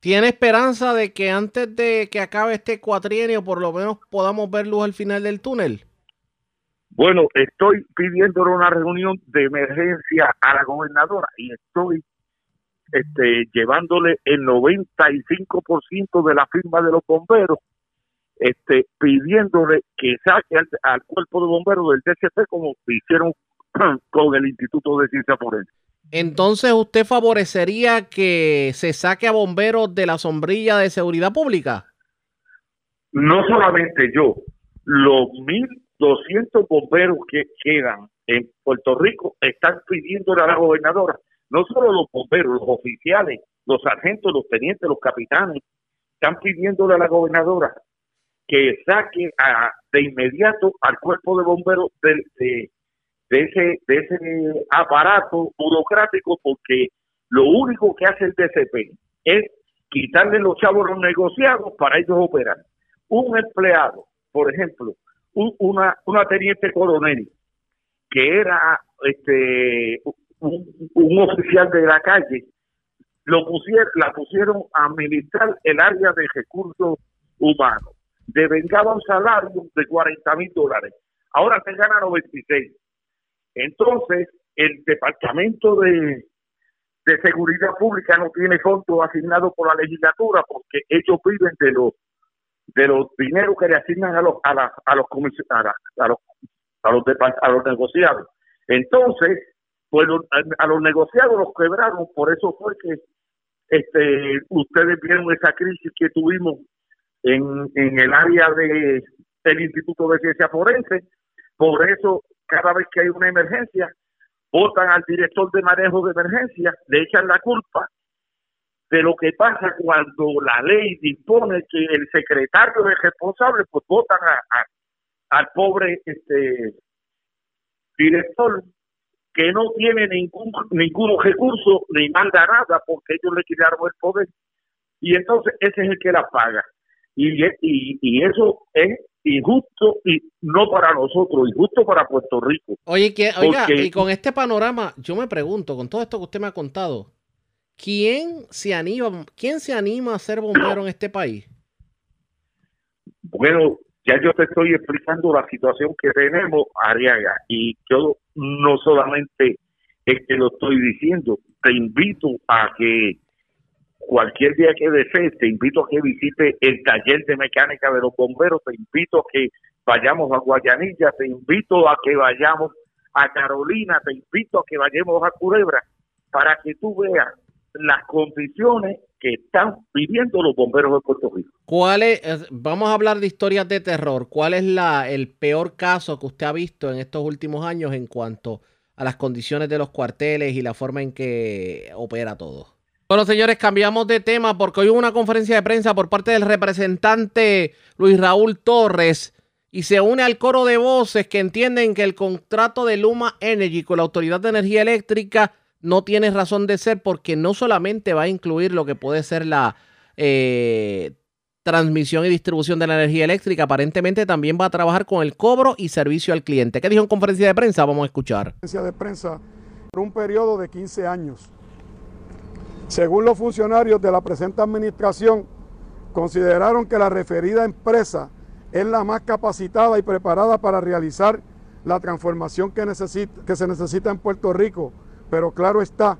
¿Tiene esperanza de que antes de que acabe este cuatrienio por lo menos podamos ver luz al final del túnel? Bueno, estoy pidiéndole una reunión de emergencia a la gobernadora y estoy este, llevándole el 95% de la firma de los bomberos, este, pidiéndole que saque al, al cuerpo de bomberos del DCP como hicieron (clears throat) con el Instituto de Ciencia Forense. Entonces, ¿usted favorecería que se saque a bomberos de la sombrilla de seguridad pública? No solamente yo, los 1.200 bomberos que quedan en Puerto Rico están pidiéndole a la gobernadora, no solo los bomberos, los oficiales, los sargentos, los tenientes, los capitanes, están pidiéndole a la gobernadora que saque a- de inmediato al cuerpo de bomberos de, de ese, de ese aparato burocrático porque lo único que hace el DCP es quitarle los chavos los negociados para ellos operar. Un empleado, por ejemplo, un- una, una teniente coronel que era este un, un oficial de la calle, lo pusieron, la pusieron a administrar el área de recursos humanos. Devengaba un salario de 40 mil dólares. Ahora se gana 96. Entonces, el Departamento de, de Seguridad Pública no tiene fondos asignados por la legislatura porque ellos viven de los de los dineros que le asignan a los a, la- a los a, a los a los a los negociados. Entonces, pues a los negociados los quebraron, por eso fue que este ustedes vieron esa crisis que tuvimos en, en el área de del Instituto de Ciencia Forense, por eso cada vez que hay una emergencia votan al director de manejo de emergencia, le echan la culpa de lo que pasa cuando la ley dispone que el secretario es responsable, pues votan a- al pobre este director que no tiene ningún ningún recurso ni manda nada porque ellos le quitaron el poder. Y entonces ese es el que la paga y, y, y eso es injusto y no para nosotros, injusto para Puerto Rico. Oye, que, oiga, Porque- y con este panorama, yo me pregunto, con todo esto que usted me ha contado, ¿quién se anima, quién se anima a ser bombero en este país? Bueno, ya yo te estoy explicando la situación que tenemos, Ariaga, y yo no solamente es que lo estoy diciendo, te invito a que cualquier día que desees, te invito a que visite el taller de mecánica de los bomberos, te invito a que vayamos a Guayanilla, te invito a que vayamos a Carolina, te invito a que vayamos a Culebra, para que tú veas las condiciones que están viviendo los bomberos de Puerto Rico. ¿Cuál vamos a hablar de historias de terror. ¿Cuál es la, el peor caso que usted ha visto en estos últimos años en cuanto a las condiciones de los cuarteles y la forma en que opera todo? Bueno, señores, cambiamos de tema porque hoy hubo una conferencia de prensa por parte del representante Luis Raúl Torres y se une al coro de voces que entienden que el contrato de Luma Energy con la Autoridad de Energía Eléctrica no tiene razón de ser porque no solamente va a incluir lo que puede ser la eh, transmisión y distribución de la energía eléctrica, aparentemente también va a trabajar con el cobro y servicio al cliente. ¿Qué dijo en conferencia de prensa? Vamos a escuchar. conferencia de prensa por un periodo de 15 años. Según los funcionarios de la presente administración, consideraron que la referida empresa es la más capacitada y preparada para realizar la transformación que, que se necesita en Puerto Rico, pero claro está,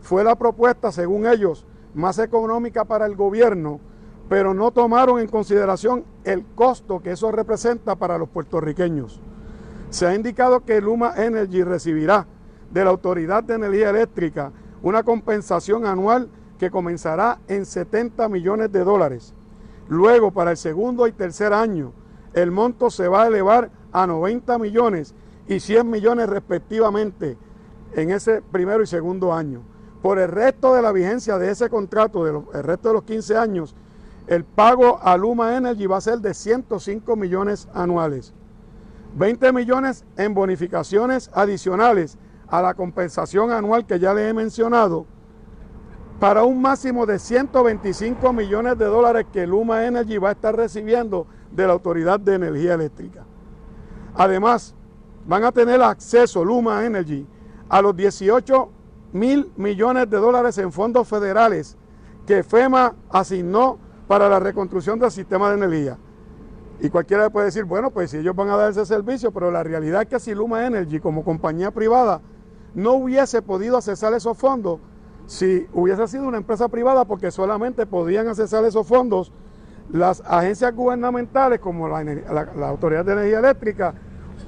fue la propuesta, según ellos, más económica para el gobierno pero no tomaron en consideración el costo que eso representa para los puertorriqueños. Se ha indicado que Luma Energy recibirá de la Autoridad de Energía Eléctrica una compensación anual que comenzará en 70 millones de dólares. Luego, para el segundo y tercer año, el monto se va a elevar a 90 millones y 100 millones respectivamente en ese primero y segundo año. Por el resto de la vigencia de ese contrato, de el resto de los 15 años, el pago a Luma Energy va a ser de 105 millones anuales. 20 millones en bonificaciones adicionales a la compensación anual que ya les he mencionado, para un máximo de 125 millones de dólares que Luma Energy va a estar recibiendo de la Autoridad de Energía Eléctrica. Además, van a tener acceso Luma Energy a los 18 mil millones de dólares en fondos federales que FEMA asignó para la reconstrucción del sistema de energía. Y cualquiera puede decir, bueno, pues si ellos van a dar ese servicio, pero la realidad es que si Luma Energy como compañía privada no hubiese podido accesar esos fondos, si hubiese sido una empresa privada, porque solamente podían accesar esos fondos las agencias gubernamentales como la, Autoridad de Energía Eléctrica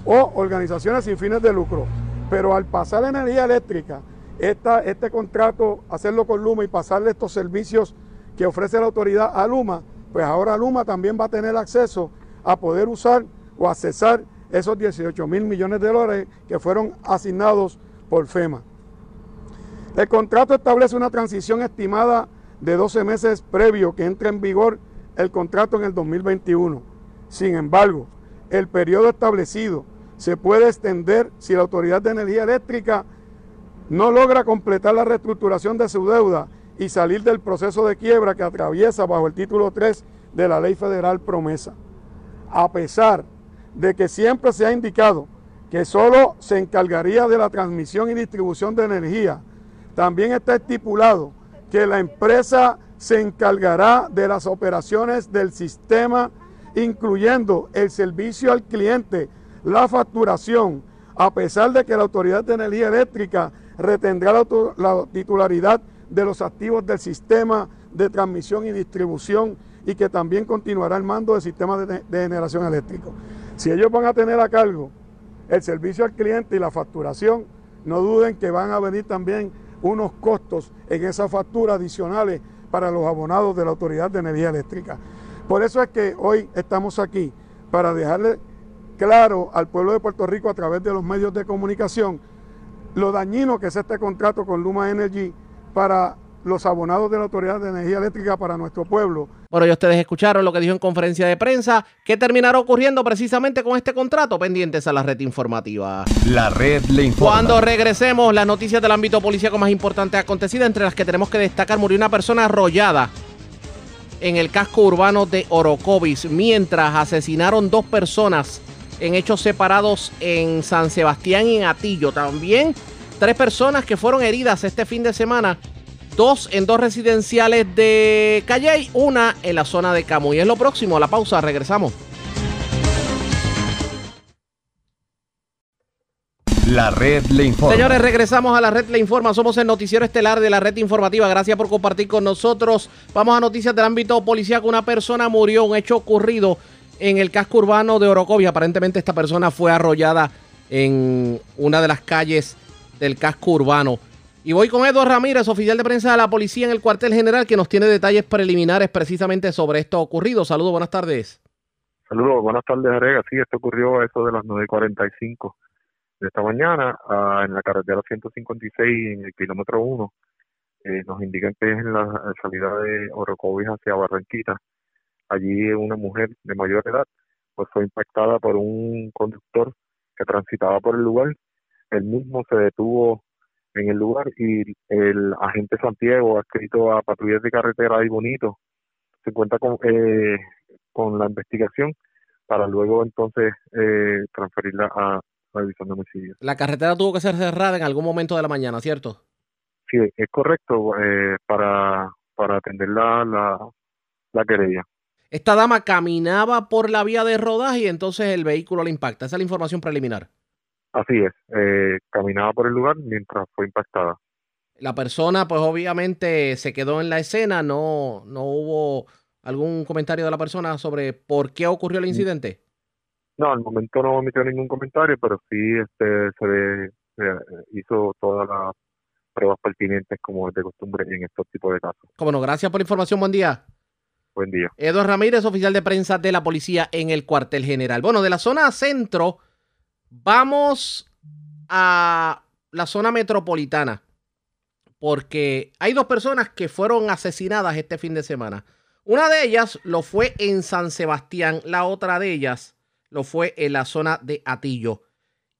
o organizaciones sin fines de lucro. Pero al pasar la energía eléctrica, esta, este contrato, hacerlo con Luma y pasarle estos servicios que ofrece la autoridad a Luma, pues ahora Luma también va a tener acceso a poder usar o accesar esos 18 mil millones de dólares que fueron asignados por FEMA. El contrato establece una transición estimada de 12 meses previo que entre en vigor el contrato en el 2021. Sin embargo, el periodo establecido se puede extender si la Autoridad de Energía Eléctrica no logra completar la reestructuración de su deuda y salir del proceso de quiebra que atraviesa bajo el título 3 de la Ley Federal Promesa. A pesar de que siempre se ha indicado que solo se encargaría de la transmisión y distribución de energía, también está estipulado que la empresa se encargará de las operaciones del sistema, incluyendo el servicio al cliente la facturación, a pesar de que la Autoridad de Energía Eléctrica retendrá la, titularidad de los activos del sistema de transmisión y distribución y que también continuará el mando del sistema de, de generación eléctrico. Si ellos van a tener a cargo el servicio al cliente y la facturación, no duden que van a venir también unos costos en esa factura adicionales para los abonados de la Autoridad de Energía Eléctrica. Por eso es que hoy estamos aquí, para dejarle claro al pueblo de Puerto Rico a través de los medios de comunicación lo dañino que es este contrato con Luma Energy para los abonados de la Autoridad de Energía Eléctrica para nuestro pueblo. Bueno, ya ustedes escucharon lo que dijo en conferencia de prensa. ¿Qué terminará ocurriendo precisamente con este contrato? Pendientes a la red informativa. La red le informa. Cuando regresemos, las noticias del ámbito policíaco más importantes acontecidas, entre las que tenemos que destacar, murió una persona arrollada en el casco urbano de Orocovis, mientras asesinaron dos personas en hechos separados en San Sebastián y en Atillo. También tres personas que fueron heridas este fin de semana. Dos en dos residenciales de Calley, una en la zona de Camuy. Es lo próximo, a la pausa, regresamos. La red le informa. Señores, regresamos a la red le informa. Somos el noticiero estelar de la red informativa. Gracias por compartir con nosotros. Vamos a noticias del ámbito policíaco. Una persona murió, un hecho ocurrido en el casco urbano de Orocovia. Aparentemente esta persona fue arrollada en una de las calles del casco urbano. Y voy con Eduardo Ramírez, oficial de prensa de la policía en el cuartel general, que nos tiene detalles preliminares precisamente sobre esto ocurrido. Saludos, buenas tardes. Saludos, buenas tardes, Arega. Sí, esto ocurrió a eso de las 9.45 de esta mañana en la carretera 156 en el kilómetro 1. Eh, nos indican que es en la salida de Orocovis hacia Barranquita allí una mujer de mayor edad pues fue impactada por un conductor que transitaba por el lugar. Él mismo se detuvo en el lugar y el agente Santiago, escrito a patrullas de carretera y bonito, se cuenta con, eh, con la investigación para luego entonces eh, transferirla a la división de homicidios. La carretera tuvo que ser cerrada en algún momento de la mañana, ¿cierto? Sí, es correcto, eh, para, para atender la, la, la querella. Esta dama caminaba por la vía de rodaje y entonces el vehículo la impacta. Esa es la información preliminar. Así es, eh, caminaba por el lugar mientras fue impactada. La persona, pues obviamente se quedó en la escena, no, no hubo ¿Algún comentario de la persona sobre por qué ocurrió el Mm. incidente? No, al momento no emitió ningún comentario, pero sí este, se ve- eh, hizo todas las pruebas pertinentes como es de costumbre en estos tipos de casos. Como no, gracias por la información. Buen día. Buen día. Eduardo Ramírez, oficial de prensa de la policía en el cuartel general. Bueno, de la zona centro, vamos a la zona metropolitana, porque hay dos personas que fueron asesinadas este fin de semana. Una de ellas lo fue en San Sebastián, la otra de ellas lo fue en la zona de Atillo.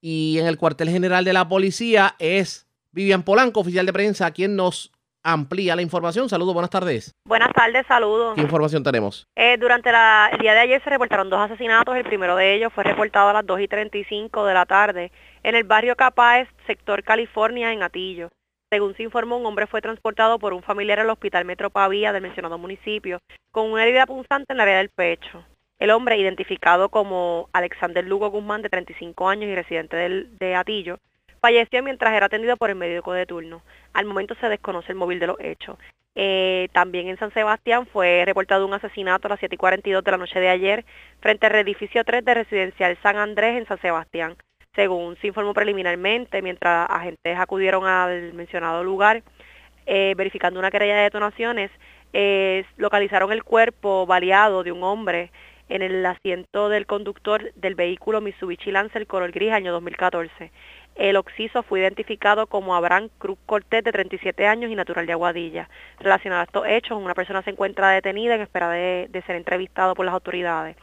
Y en el cuartel general de la policía es Vivian Polanco, oficial de prensa, quien nos amplía la información. Saludos, buenas tardes. Buenas tardes, saludos. ¿Qué información tenemos? Eh, durante la- el día de ayer se reportaron dos asesinatos. El primero de ellos fue reportado a las 2 y 35 de la tarde en el barrio Capáez, sector California, en Atillo. Según se informó, un hombre fue transportado por un familiar al hospital Metro Pavía del mencionado municipio con una herida punzante en la área del pecho. El hombre, identificado como Alexander Lugo Guzmán, de 35 años y residente del- de Atillo, falleció mientras era atendido por el médico de turno. Al momento se desconoce el móvil de los hechos. Eh, también en San Sebastián fue reportado un asesinato a las 7 y 42 de la noche de ayer frente al edificio 3 de Residencial San Andrés en San Sebastián. Según se informó preliminarmente, mientras agentes acudieron al mencionado lugar, eh, verificando una querella de detonaciones, eh, localizaron el cuerpo baleado de un hombre en el asiento del conductor del vehículo Mitsubishi Lancer color gris año 2014. El occiso fue identificado como Abraham Cruz Cortés, de 37 años y natural de Aguadilla. Relacionado a estos hechos, una persona se encuentra detenida en espera de, ser entrevistado por las autoridades.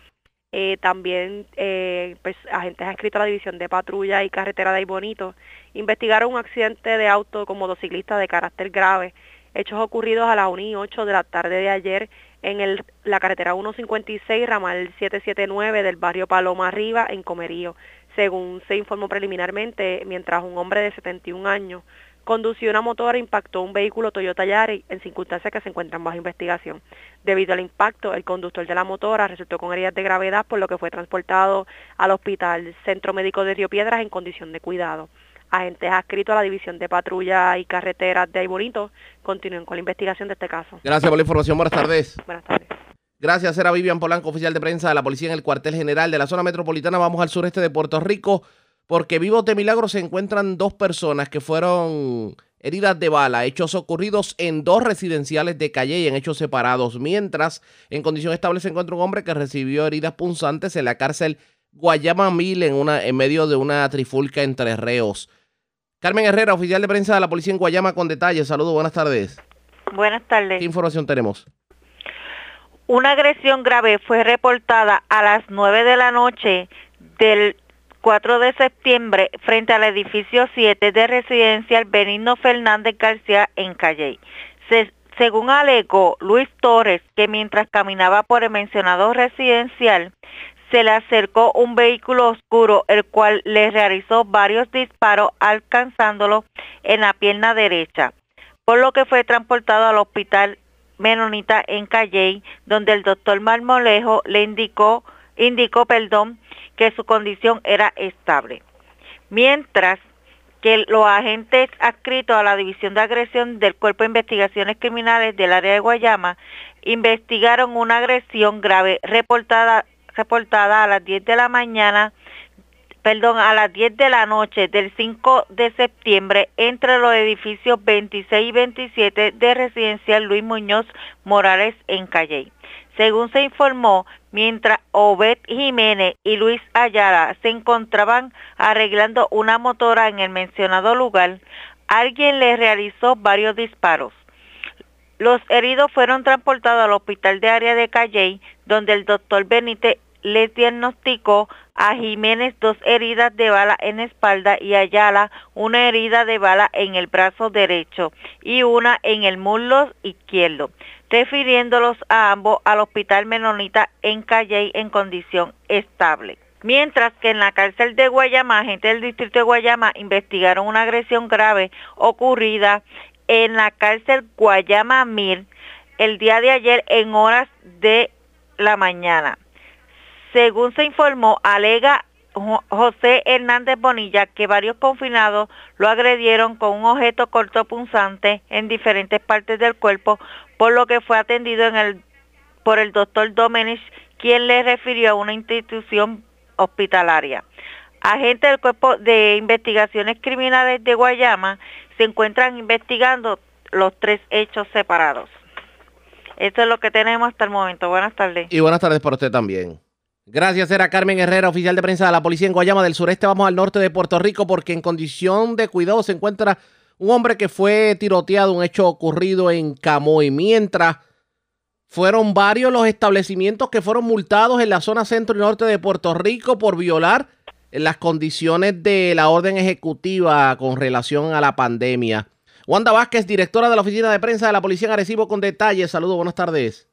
Eh, también eh, pues, agentes adscritos a la División de Patrulla y Carretera de Bonito investigaron un accidente de auto con motociclista de carácter grave, hechos ocurridos a las 1 y 8 de la tarde de ayer en la carretera 156, ramal 779 del barrio Paloma Arriba, en Comerío. Según se informó preliminarmente, mientras un hombre de 71 años condució una motora e impactó un vehículo Toyota Yaris en circunstancias que se encuentran bajo investigación. Debido al impacto, el conductor de la motora resultó con heridas de gravedad, por lo que fue transportado al Hospital Centro Médico de Río Piedras en condición de cuidado. Agentes adscritos a la División de Patrulla y Carreteras de Aybonito continúen con la investigación de este caso. Gracias por la información. Buenas tardes. Buenas tardes. Gracias, era Vivian Polanco, oficial de prensa de la policía en el cuartel general de la zona metropolitana. Vamos al sureste de Puerto Rico, porque vivos de milagro se encuentran dos personas que fueron heridas de bala, hechos ocurridos en dos residenciales de Calle y en hechos separados, mientras en condición estable se encuentra un hombre que recibió heridas punzantes en la cárcel Guayama Mil en, una, en medio de una trifulca entre reos. Carmen Herrera, oficial de prensa de la policía en Guayama, con detalles. Saludos, buenas tardes. Buenas tardes. ¿Qué información tenemos? Una agresión grave fue reportada a las 9 de la noche del 4 de septiembre frente al edificio 7 de residencial Benigno Fernández García en Calle. Se- según alegó Luis Torres, que mientras caminaba por el mencionado residencial, se le acercó un vehículo oscuro, el cual le realizó varios disparos alcanzándolo en la pierna derecha, por lo que fue transportado al hospital Menonita en Calley, donde el doctor Marmolejo le indicó, indicó que su condición era estable. Mientras que los agentes adscritos a la División de Agresión del Cuerpo de Investigaciones Criminales del área de Guayama investigaron una agresión grave reportada, reportada a las 10 de la mañana perdón, a las 10 de la noche del 5 de septiembre entre los edificios 26 y 27 de residencial Luis Muñoz Morales en Calley. Según se informó, mientras Obed Jiménez y Luis Ayala se encontraban arreglando una motora en el mencionado lugar, alguien le realizó varios disparos. Los heridos fueron transportados al hospital de área de Calley, donde el doctor Benítez les diagnosticó a Jiménez dos heridas de bala en espalda y a Ayala una herida de bala en el brazo derecho y una en el muslo izquierdo, refiriéndolos a ambos al hospital Menonita en Calley en condición estable. Mientras que en la cárcel de Guayama, agentes del distrito de Guayama investigaron una agresión grave ocurrida en la cárcel Guayama Mir el día de ayer en horas de la mañana. Según se informó, alega Jo- José Hernández Bonilla que varios confinados lo agredieron con un objeto cortopunzante en diferentes partes del cuerpo, por lo que fue atendido por el doctor Domenech, quien le refirió a una institución hospitalaria. Agentes del Cuerpo de Investigaciones Criminales de Guayama se encuentran investigando los tres hechos separados. Esto es lo que tenemos hasta el momento. Buenas tardes. Y buenas tardes para usted también. Gracias, era Carmen Herrera, oficial de prensa de la policía en Guayama del sureste. Vamos al norte de Puerto Rico porque en condición de cuidado se encuentra un hombre que fue tiroteado, un hecho ocurrido en Camoy. Mientras fueron varios los establecimientos que fueron multados en la zona centro y norte de Puerto Rico por violar las condiciones de la orden ejecutiva con relación a la pandemia. Wanda Vázquez, directora de la oficina de prensa de la Policía en Arecibo, con detalles. Saludos, buenas tardes.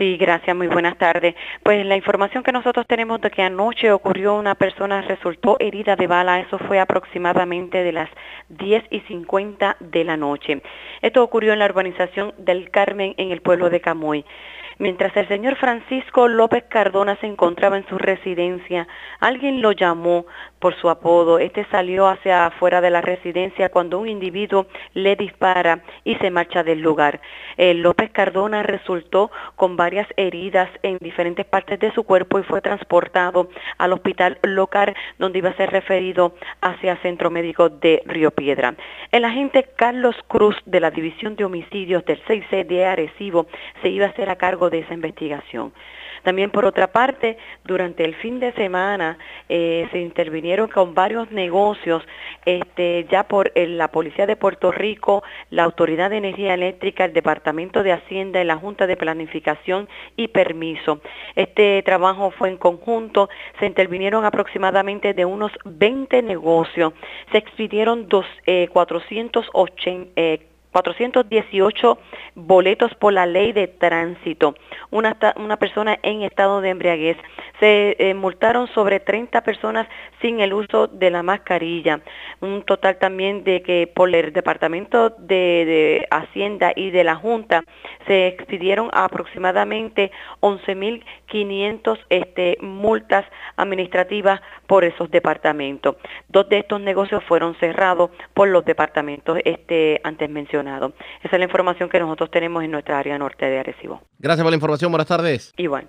Sí, gracias, muy buenas tardes. Pues la información que nosotros tenemos de que anoche ocurrió una persona resultó herida de bala, eso fue aproximadamente de las 10 y 50 de la noche. Esto ocurrió en la urbanización del Carmen en el pueblo de Camuy. Mientras el señor Francisco López Cardona se encontraba en su residencia, alguien lo llamó por su apodo. Este salió hacia afuera de la residencia cuando un individuo le dispara y se marcha del lugar. El López Cardona resultó con varias heridas en diferentes partes de su cuerpo y fue transportado al hospital local donde iba a ser referido hacia Centro Médico de Río Piedra. El agente Carlos Cruz de la División de Homicidios del 6C de Arecibo se iba a hacer a cargo de esa investigación. También por otra parte, durante el fin de semana eh, se intervinieron con varios negocios, este, ya por eh, la Policía de Puerto Rico, la Autoridad de Energía Eléctrica, el Departamento de Hacienda y la Junta de Planificación y Permiso. Este trabajo fue en conjunto, se intervinieron aproximadamente de unos 20 negocios, se expidieron dos, eh, 480, eh, 418 boletos por la ley de tránsito. Una, persona en estado de embriaguez. Se eh, multaron sobre 30 personas sin el uso de la mascarilla. Un total también de que por el Departamento de, de Hacienda y de la Junta se expidieron aproximadamente 11.500 este, multas administrativas por esos departamentos. Dos de estos negocios fueron cerrados por los departamentos este, antes mencionados. Esa es la información que nosotros tenemos en nuestra área norte de Arecibo. Gracias por la información. Buenas tardes. Igual.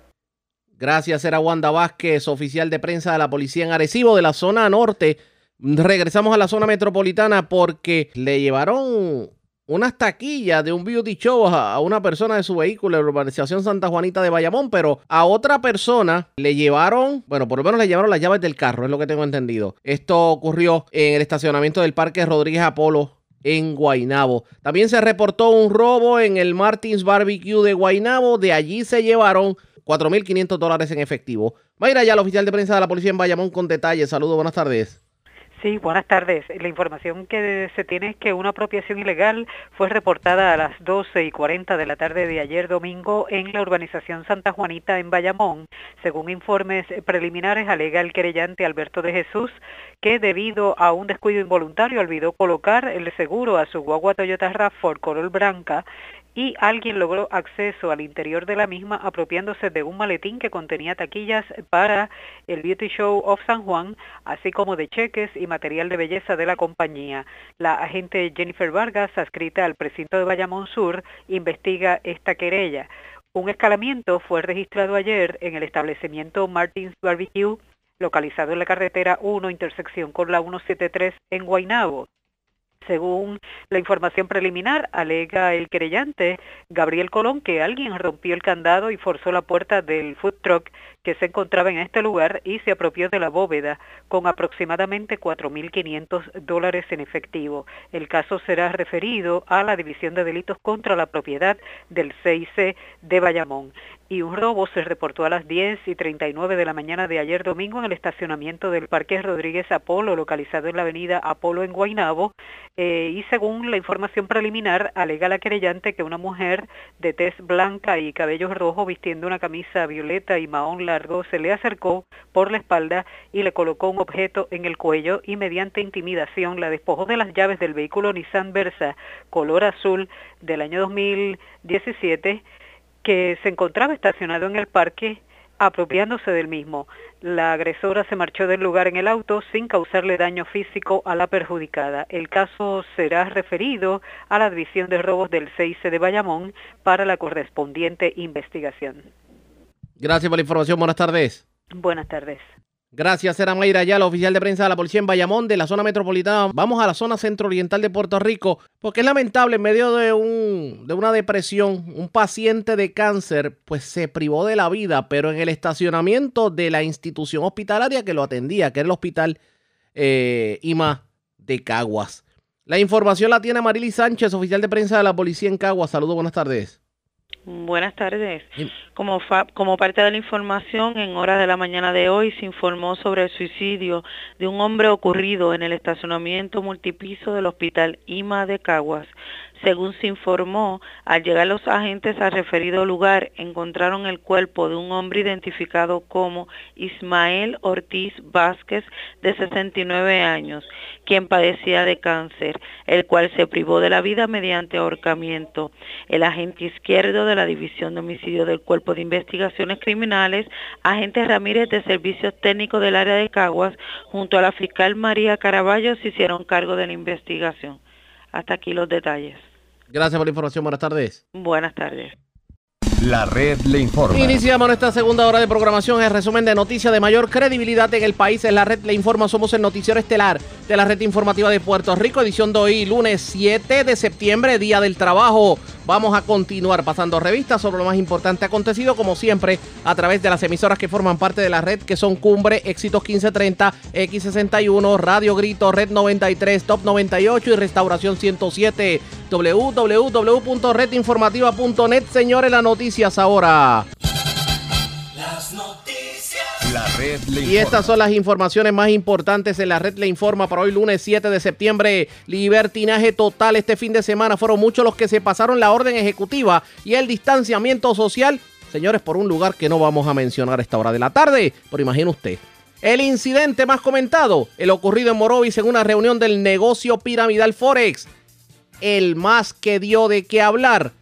Gracias, era Wanda Vázquez, oficial de prensa de la policía en Arecibo, de la zona norte. Regresamos a la zona metropolitana porque le llevaron unas taquillas de un beauty show a una persona de su vehículo en la urbanización Santa Juanita de Bayamón, pero a otra persona le llevaron, bueno, por lo menos le llevaron las llaves del carro, es lo que tengo entendido. Esto ocurrió en el estacionamiento del Parque Rodríguez Apolo en Guainabo. También se reportó un robo en el Martins Barbecue de Guainabo, de allí se llevaron 4.500 dólares en efectivo. Va a ir allá el oficial de prensa de la policía en Bayamón con detalles. Saludos, buenas tardes. Sí, buenas tardes. La información que se tiene es que una apropiación ilegal fue reportada a las 12 y 40 de la tarde de ayer domingo en la urbanización Santa Juanita en Bayamón. Según informes preliminares, alega el querellante Alberto de Jesús que debido a un descuido involuntario olvidó colocar el seguro a su guagua Toyota RAV4 color blanca y alguien logró acceso al interior de la misma apropiándose de un maletín que contenía taquillas para el Beauty Show of San Juan, así como de cheques y material de belleza de la compañía. La agente Jennifer Vargas, adscrita al precinto de Bayamón Sur, investiga esta querella. Un escalamiento fue registrado ayer en el establecimiento Martins Barbecue, localizado en la carretera 1, intersección con la 173 en Guaynabo. Según la información preliminar, alega el querellante Gabriel Colón que alguien rompió el candado y forzó la puerta del food truck que se encontraba en este lugar y se apropió de la bóveda con aproximadamente 4.500 dólares en efectivo. El caso será referido a la División de Delitos contra la Propiedad del CIC de Bayamón y un robo se reportó a las 10 y 39 de la mañana de ayer domingo en el estacionamiento del Parque Rodríguez Apolo, localizado en la avenida Apolo en Guaynabo, eh, y según la información preliminar, alega la querellante que una mujer de tez blanca y cabello rojo vistiendo una camisa violeta y mahón largo se le acercó por la espalda y le colocó un objeto en el cuello y mediante intimidación la despojó de las llaves del vehículo Nissan Versa color azul del año 2017 que se encontraba estacionado en el parque apropiándose del mismo. La agresora se marchó del lugar en el auto sin causarle daño físico a la perjudicada. El caso será referido a la División de Robos del CIC de Bayamón para la correspondiente investigación. Gracias por la información. Buenas tardes. Buenas tardes. Gracias, era Mayra la oficial de prensa de la policía en Bayamón, de la zona metropolitana. Vamos a la zona centro-oriental de Puerto Rico, porque es lamentable, en medio de, un, de una depresión, un paciente de cáncer, pues se privó de la vida, pero en el estacionamiento de la institución hospitalaria que lo atendía, que era el hospital eh, IMA de Caguas. La información la tiene Marily Sánchez, oficial de prensa de la policía en Caguas. Saludos, buenas tardes. Buenas tardes. Como, como parte de la información, en horas de la mañana de hoy se informó sobre el suicidio de un hombre ocurrido en el estacionamiento multipiso del Hospital IMA de Caguas. Según se informó, al llegar los agentes al referido lugar, encontraron el cuerpo de un hombre identificado como Ismael Ortiz Vázquez, de 69 años, quien padecía de cáncer, el cual se privó de la vida mediante ahorcamiento. El agente izquierdo de la División de Homicidio del Cuerpo de Investigaciones Criminales, agente Ramírez de Servicios Técnicos del área de Caguas, junto a la fiscal María Caraballo, se hicieron cargo de la investigación. Hasta aquí los detalles. Gracias por la información. Buenas tardes. Buenas tardes. La red le informa. Iniciamos nuestra segunda hora de programación. El resumen de noticias de mayor credibilidad en el país es la red le informa. Somos el noticiero estelar de la red informativa de Puerto Rico. Edición de hoy, lunes 7 de septiembre, Día del Trabajo. Vamos a continuar pasando revistas sobre lo más importante acontecido, como siempre, a través de las emisoras que forman parte de la red, que son Cumbre, Éxitos 1530, X61, Radio Grito, Red 93, Top 98 y Restauración 107 www.redinformativa.net. Señores, las noticias ahora. Las noticias. La red le Y estas son las informaciones más importantes en la red le informa para hoy lunes 7 de septiembre. Libertinaje total este fin de semana. Fueron muchos los que se pasaron la orden ejecutiva y el distanciamiento social. Señores, por un lugar que no vamos a mencionar a esta hora de la tarde. Pero imagine usted. El incidente más comentado, el ocurrido en Morovis en una reunión del negocio piramidal Forex. El más que dio de qué hablar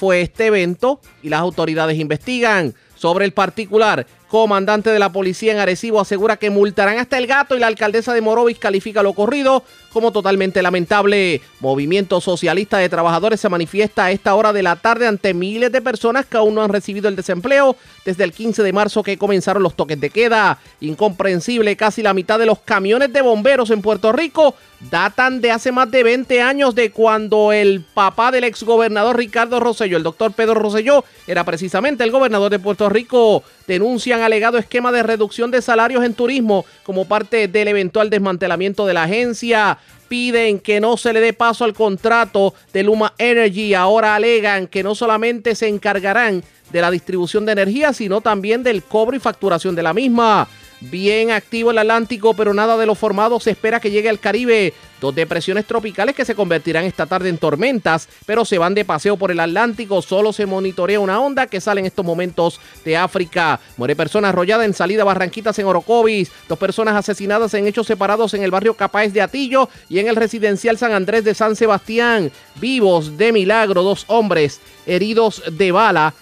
fue este evento y las autoridades investigan sobre el particular. Comandante de la policía en Arecibo asegura que multarán hasta el gato y la alcaldesa de Morovis califica lo ocurrido como totalmente lamentable. Movimiento Socialista de Trabajadores se manifiesta a esta hora de la tarde ante miles de personas que aún no han recibido el desempleo desde el 15 de marzo que comenzaron los toques de queda. Incomprensible, casi la mitad de los camiones de bomberos en Puerto Rico datan de hace más de 20 años de cuando el papá del exgobernador Ricardo Rosselló, el doctor Pedro Rosselló, era precisamente el gobernador de Puerto Rico. Denuncian alegado esquema de reducción de salarios en turismo como parte del eventual desmantelamiento de la agencia piden que no se le dé paso al contrato de Luma Energy. Ahora alegan que no solamente se encargarán de la distribución de energía, sino también del cobro y facturación de la misma. Bien activo el Atlántico, pero nada de lo formado se espera que llegue al Caribe. Dos depresiones tropicales que se convertirán esta tarde en tormentas, pero se van de paseo por el Atlántico. Solo se monitorea una onda que sale en estos momentos de África. Muere persona arrollada en salida Barranquitas en Orocovis. Dos personas asesinadas en hechos separados en el barrio Capáez de Atillo y en el residencial San Andrés de San Sebastián. Vivos de milagro, dos hombres heridos de bala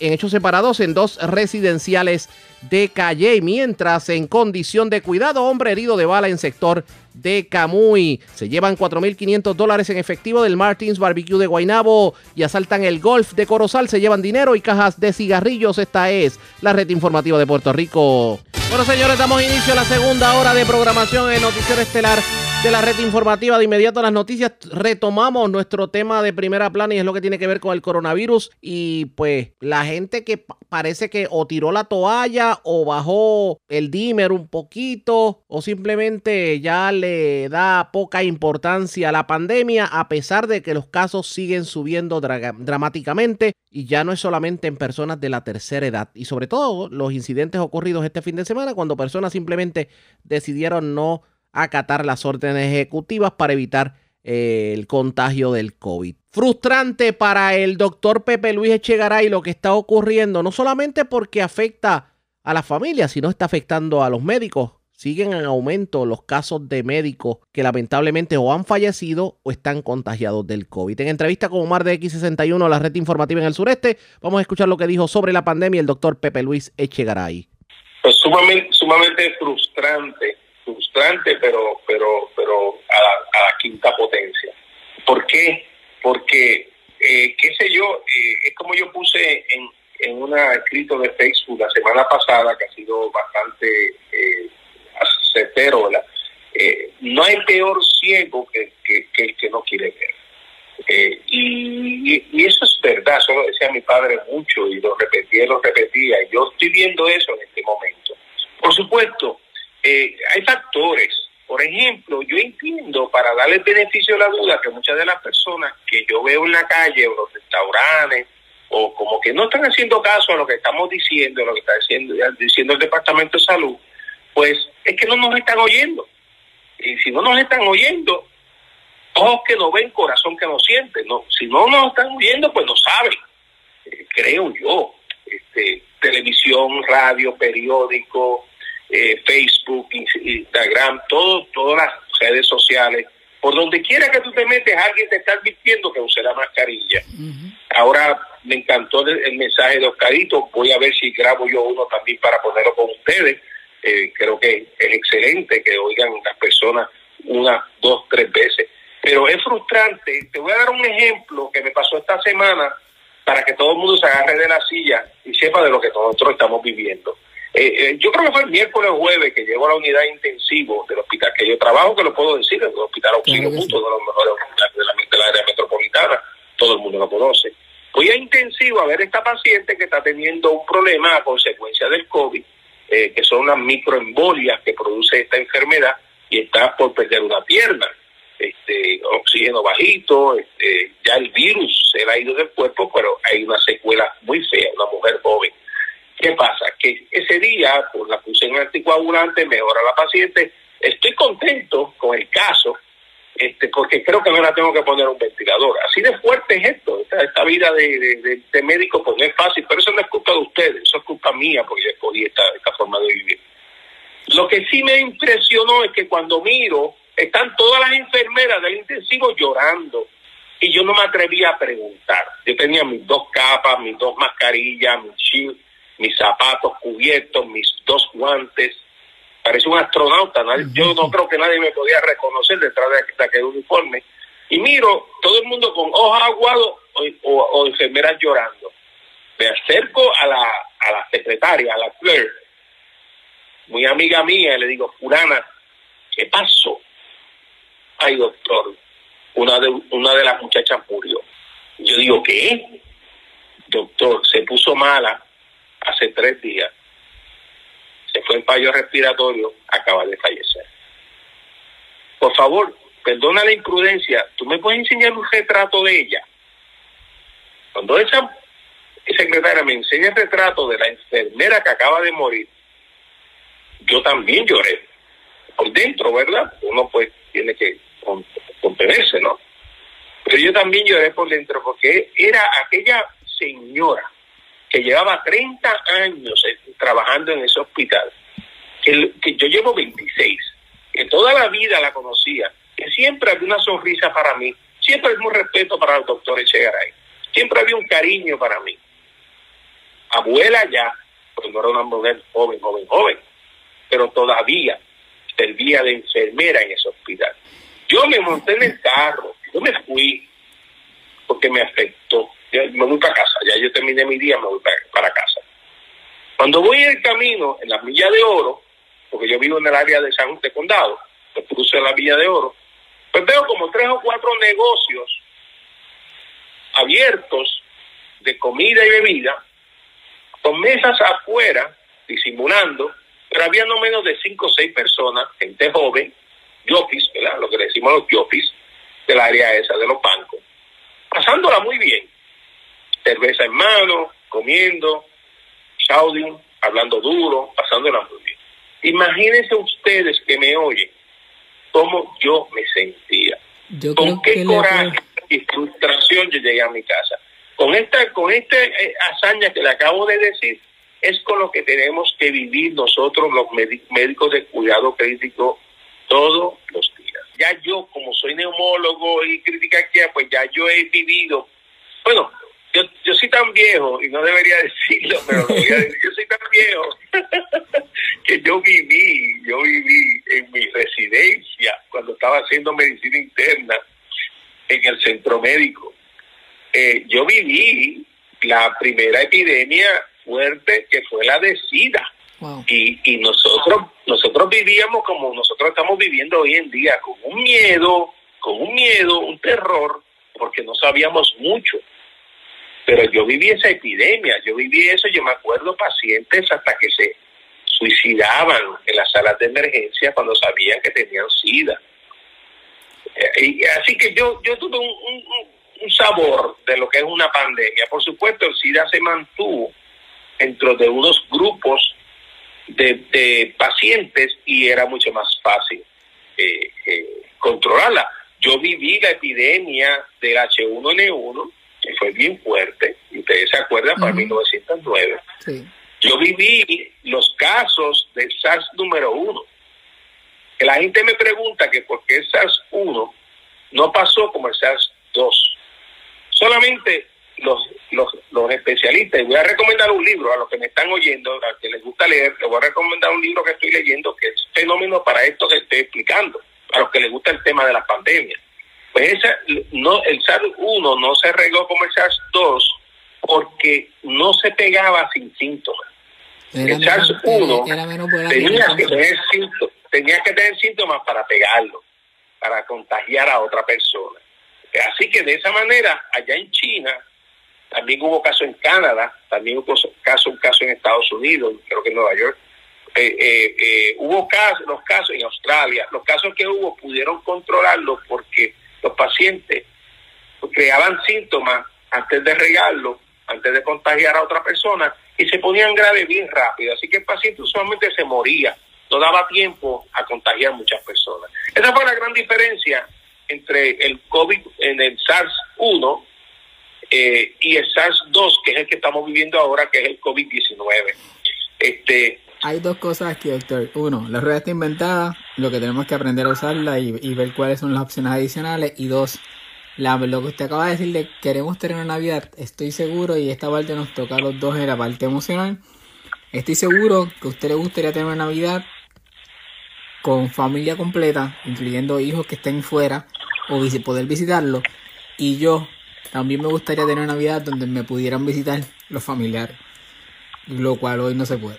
en hechos separados en dos residenciales de Calle, mientras en condición de cuidado, hombre herido de bala en sector de Camuy. Se llevan 4.500 dólares en efectivo del Martins Barbecue de Guainabo y asaltan el golf de Corozal. Se llevan dinero y cajas de cigarrillos. Esta es la red informativa de Puerto Rico. Bueno, señores, damos inicio a la segunda hora de programación en Noticiero Estelar de la red informativa. De inmediato a las noticias retomamos nuestro tema de primera plana y es lo que tiene que ver con el coronavirus. Y pues la gente que parece que o tiró la toalla o bajó el dimmer un poquito o simplemente ya le da poca importancia a la pandemia a pesar de que los casos siguen subiendo dramáticamente y ya no es solamente en personas de la tercera edad y sobre todo los incidentes ocurridos este fin de semana cuando personas simplemente decidieron no acatar las órdenes ejecutivas para evitar eh, el contagio del COVID. Frustrante para el doctor Pepe Luis Echegaray lo que está ocurriendo, no solamente porque afecta a la familia, sino está afectando a los médicos siguen en aumento los casos de médicos que lamentablemente o han fallecido o están contagiados del COVID. En entrevista con Omar de X61, la red informativa en el sureste, vamos a escuchar lo que dijo sobre la pandemia el doctor Pepe Luis Echegaray. Pues sumamente frustrante, frustrante, pero, pero, pero a la, quinta potencia. ¿Por qué? Porque, eh, qué sé yo, eh, es como yo puse en, en un escrito de Facebook la semana pasada, que ha sido bastante eh, ¿verdad? Eh, no hay peor ciego que, el que no quiere ver. Eh, y, eso es verdad, eso lo decía mi padre mucho y lo repetía lo repetía. Y yo estoy viendo eso en este momento. Por supuesto, eh, hay factores. Por ejemplo, yo entiendo, para darle el beneficio de la duda, que muchas de las personas que yo veo en la calle o los restaurantes, o como que no están haciendo caso a lo que estamos diciendo, a lo que está diciendo, el Departamento de Salud, pues es que no nos están oyendo. Y si no nos están oyendo, ojos que no ven, corazón que no siente. No, si no nos están oyendo, pues no saben. Eh, creo yo. Este, televisión, radio, periódico, eh, Facebook, Instagram, todo, todas las redes sociales. Por donde quiera que tú te metes, alguien te está advirtiendo que use la mascarilla. Ahora me encantó el, el, mensaje de Oscarito. Voy a ver si grabo yo uno también para ponerlo con ustedes. Eh, creo que es excelente que oigan las personas una, dos, tres veces. Pero es frustrante. Te voy a dar un ejemplo que me pasó esta semana para que todo el mundo se agarre de la silla y sepa de lo que nosotros estamos viviendo. Eh, eh, yo creo que fue el miércoles jueves que llego a la unidad intensivo del hospital que yo trabajo, que lo puedo decir, el hospital Auxilio claro uno de los mejores hospitales de la, de la área metropolitana, todo el mundo lo conoce. Voy a intensivo a ver esta paciente que está teniendo un problema a consecuencia del COVID, eh, que son unas microembolias que produce esta enfermedad y está por perder una pierna. Este, oxígeno bajito, este, ya el virus se le ha ido del cuerpo, pero hay una secuela muy fea, una mujer joven. ¿Qué pasa? Que ese día, por la en anticoagulante, mejora la paciente. Estoy contento con el caso, este, porque creo que no la tengo que poner un ventilador. Así de fuerte es esto, esta, vida de, de, de, médico pues no es fácil, pero eso no es culpa de ustedes, eso es culpa mía porque yo escogí esta, esta forma de vivir. Lo que sí me impresionó es que cuando miro, están todas las enfermeras del intensivo llorando y yo no me atrevía a preguntar. Yo tenía mis dos capas, mis dos mascarillas, mis, shield, mis zapatos cubiertos, mis dos guantes, parece un astronauta. Nadie, yo no creo que nadie me podía reconocer detrás de aquel uniforme. Y miro todo el mundo con ojos aguados o, o, o, enfermeras llorando. Me acerco a la, a la secretaria, a la clerk, muy amiga mía, y le digo, fulana, ¿qué pasó? Ay, doctor, una de, una de las muchachas murió. Yo digo, ¿qué? Doctor, se puso mala hace tres días se fue en fallo respiratorio, acaba de fallecer. Por favor, perdona la imprudencia, ¿tú me puedes enseñar un retrato de ella? Cuando esa secretaria me enseña el retrato de la enfermera que acaba de morir, yo también lloré. Por dentro, ¿verdad? Uno pues tiene que contenerse, ¿no? Pero yo también lloré por dentro porque era aquella señora que llevaba 30 años trabajando en ese hospital, que, que yo llevo 26, que toda la vida la conocía, que siempre había una sonrisa para mí, siempre había un respeto para el doctor Echegaray, siempre había un cariño para mí. Abuela ya, porque no era una mujer joven, joven, joven, pero todavía servía de enfermera en ese hospital. Yo me monté en el carro, yo me fui porque me afectó me voy para casa, ya yo terminé mi día, me voy para, casa. Cuando voy en el camino, en la Villa de Oro, porque yo vivo en el área de San de Condado, cruzo en la Villa de Oro, pues veo como tres o cuatro negocios abiertos de comida y bebida, con mesas afuera, disimulando, pero había no menos de cinco o seis personas, gente joven, yopis, ¿verdad? Lo que le decimos los yopis, del área esa de los bancos, pasándola muy bien cerveza en mano, comiendo, shouting, hablando duro, pasándola muy bien. Imagínense ustedes que me oyen cómo yo me sentía. Yo con qué coraje y frustración yo llegué a mi casa. Con esta, con esta eh, hazaña que le acabo de decir, es con lo que tenemos que vivir nosotros los médi- médicos de cuidado crítico todos los días. Ya yo, como soy neumólogo y crítica pues ya yo he vivido, bueno, yo, yo soy tan viejo, y no debería decirlo, pero lo voy a decir, yo soy tan viejo (laughs) que yo viví, yo viví en mi residencia cuando estaba haciendo medicina interna en el centro médico. Eh, yo viví la primera epidemia fuerte que fue la de SIDA. Y, y nosotros nosotros vivíamos como nosotros estamos viviendo hoy en día, con un miedo, con un miedo, un terror, porque no sabíamos mucho. Pero yo viví esa epidemia, yo viví eso, yo me acuerdo pacientes hasta que se suicidaban en las salas de emergencia cuando sabían que tenían SIDA. Eh, así que yo, tuve un, sabor de lo que es una pandemia. Por supuesto, el SIDA se mantuvo dentro de unos grupos de, de pacientes y era mucho más fácil eh, eh, controlarla. Yo viví la epidemia del H1N1, que fue bien fuerte, ustedes se acuerdan, para 1909. Yo viví los casos del SARS número uno. Que la gente me pregunta que por qué el SARS 1 no pasó como el SARS 2. Solamente los, los, los especialistas, y voy a recomendar un libro a los que me están oyendo, a los que les gusta leer, les voy a recomendar un libro que estoy leyendo que es fenómeno para esto que estoy explicando, a los que les gusta el tema de la pandemia. Pues esa, no, el SARS 1 no se regó como el SARS 2 porque no se pegaba sin síntomas. Era el SARS menos- 1 era- era menos volátil tenía que, tener síntomas, tenía que tener síntomas para pegarlo, para contagiar a otra persona. Así que de esa manera, allá en China, también hubo casos en Canadá, también hubo casos un caso en Estados Unidos, creo que en Nueva York. Eh, eh, eh, hubo casos, los casos en Australia, los casos que hubo pudieron controlarlos porque los pacientes creaban síntomas antes de regarlo, antes de contagiar a otra persona y se ponían graves bien rápido. Así que el paciente usualmente se moría, no daba tiempo a contagiar muchas personas. Esa fue la gran diferencia entre el COVID en el SARS-1 eh, y el SARS-2, que es el que estamos viviendo ahora, que es el COVID-19. Este, Hay dos cosas aquí, doctor. Uno, la rueda está inventada, lo que tenemos que aprender a usarla y, ver cuáles son las opciones adicionales. Y dos, lo que usted acaba de decir de queremos tener una Navidad, estoy seguro, y esta parte nos toca a los dos en la parte emocional. Estoy seguro que a usted le gustaría tener una Navidad con familia completa, incluyendo hijos que estén fuera o visi- poder visitarlo. Y yo también me gustaría tener una Navidad donde me pudieran visitar los familiares, lo cual hoy no se puede.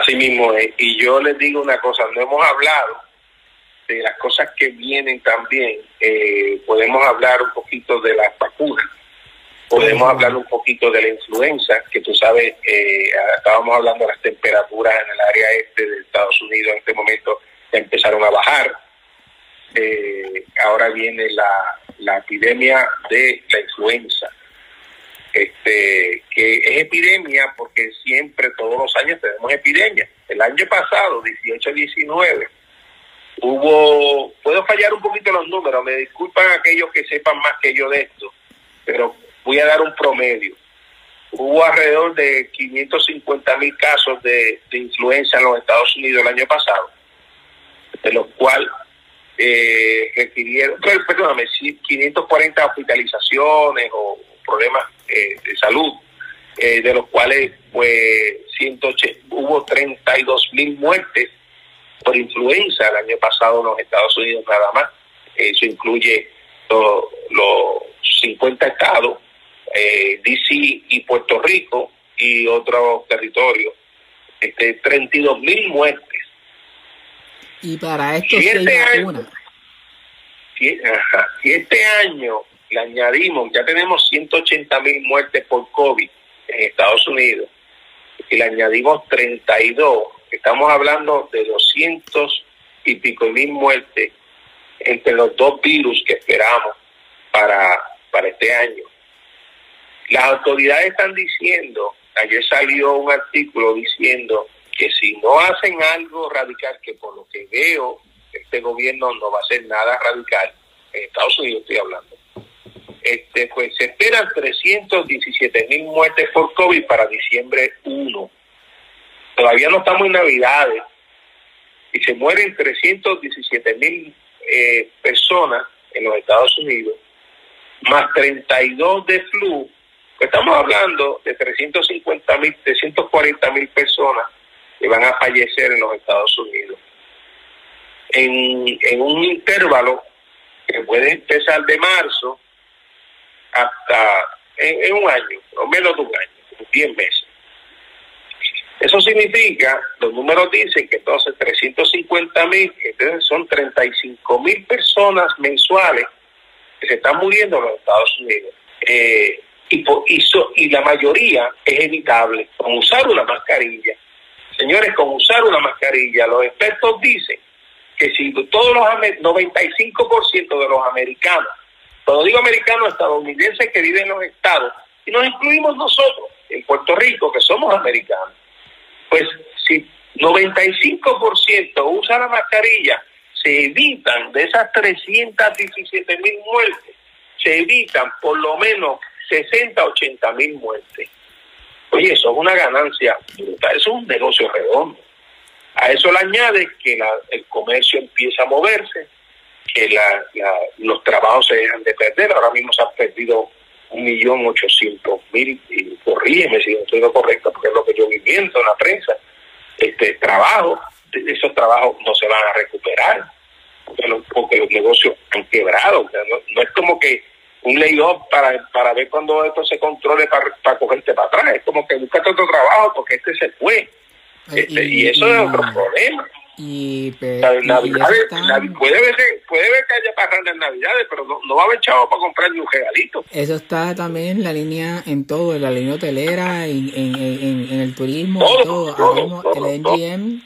Así mismo es. Y yo les digo una cosa, no hemos hablado de las cosas que vienen también. Eh, podemos hablar un poquito de las vacunas. Podemos hablar un poquito de la influenza, que tú sabes, eh, estábamos hablando de las temperaturas en el área este de Estados Unidos en este momento empezaron a bajar. Eh, ahora viene la, la epidemia de la influenza este que es epidemia porque siempre, todos los años tenemos epidemias. El año pasado, 18-19, hubo, puedo fallar un poquito los números, me disculpan aquellos que sepan más que yo de esto, pero voy a dar un promedio. Hubo alrededor de 550 mil casos de, influenza en los Estados Unidos el año pasado, de los cuales eh, requirieron, per- perdóname, sí, 540 hospitalizaciones o problemas eh, de salud, eh, de los cuales pues 180, hubo 32 mil muertes por influenza el año pasado en los Estados Unidos nada más. Eso incluye lo- los 50 estados, eh, DC y Puerto Rico y otros territorios. Este, 32 mil muertes. Y para esto Si sí hay este año- vacuna. Si, ajá, si este año le añadimos, ya tenemos 180 mil muertes por COVID en Estados Unidos, y le añadimos 32, estamos hablando de 200 y pico mil muertes entre los dos virus que esperamos para, para este año. Las autoridades están diciendo, ayer salió un artículo diciendo que si no hacen algo radical, que por lo que veo, este gobierno no va a hacer nada radical, en Estados Unidos estoy hablando, este, pues se esperan 317 mil muertes por COVID para diciembre 1. Todavía no estamos en Navidades y se mueren 317 mil eh, personas en los Estados Unidos, más 32 de flu, estamos hablando de 350 mil, 340 mil personas que van a fallecer en los Estados Unidos. En un intervalo que puede empezar de marzo hasta en, un año, o menos de un año, 10 meses. Eso significa, los números dicen que entonces 350 mil, entonces son 35 mil personas mensuales que se están muriendo en los Estados Unidos. Eh, y, por, y, so- y la mayoría es evitable con usar una mascarilla. Señores, con usar una mascarilla, los expertos dicen que si todos los ame- 95% de los americanos, cuando digo americanos, estadounidenses que viven en los estados, y nos incluimos nosotros en Puerto Rico, que somos americanos, pues si 95% usa la mascarilla, se evitan de esas 317 mil muertes, se evitan por lo menos 60, 80 mil muertes. Oye, eso es una ganancia brutal, eso es un negocio redondo. A eso le añade que la- el comercio empieza a moverse, que la- la- los trabajos se dejan de perder. Ahora mismo se han perdido un millón ochocientos mil, y corrígeme si no estoy lo correcto, porque es lo que yo vi viendo en la prensa. Este trabajo, esos trabajos no se van a recuperar, porque los, porque los negocios han quebrado. O sea, no, no es como que un layoff para, para ver cuando esto se controle para, para cogerte para atrás. Es como que buscate otro trabajo porque este se fue. Este, y, eso es otro problema. Y, La- Navidades, Navi- puede, ver, puede ver que haya parranda en Navidades, pero no, no va a haber chavo para comprar ni un regalito. Eso está también en la línea, en todo, en la línea hotelera, en, en, en, en el turismo, Todo, todo. todo, todo, el NGM,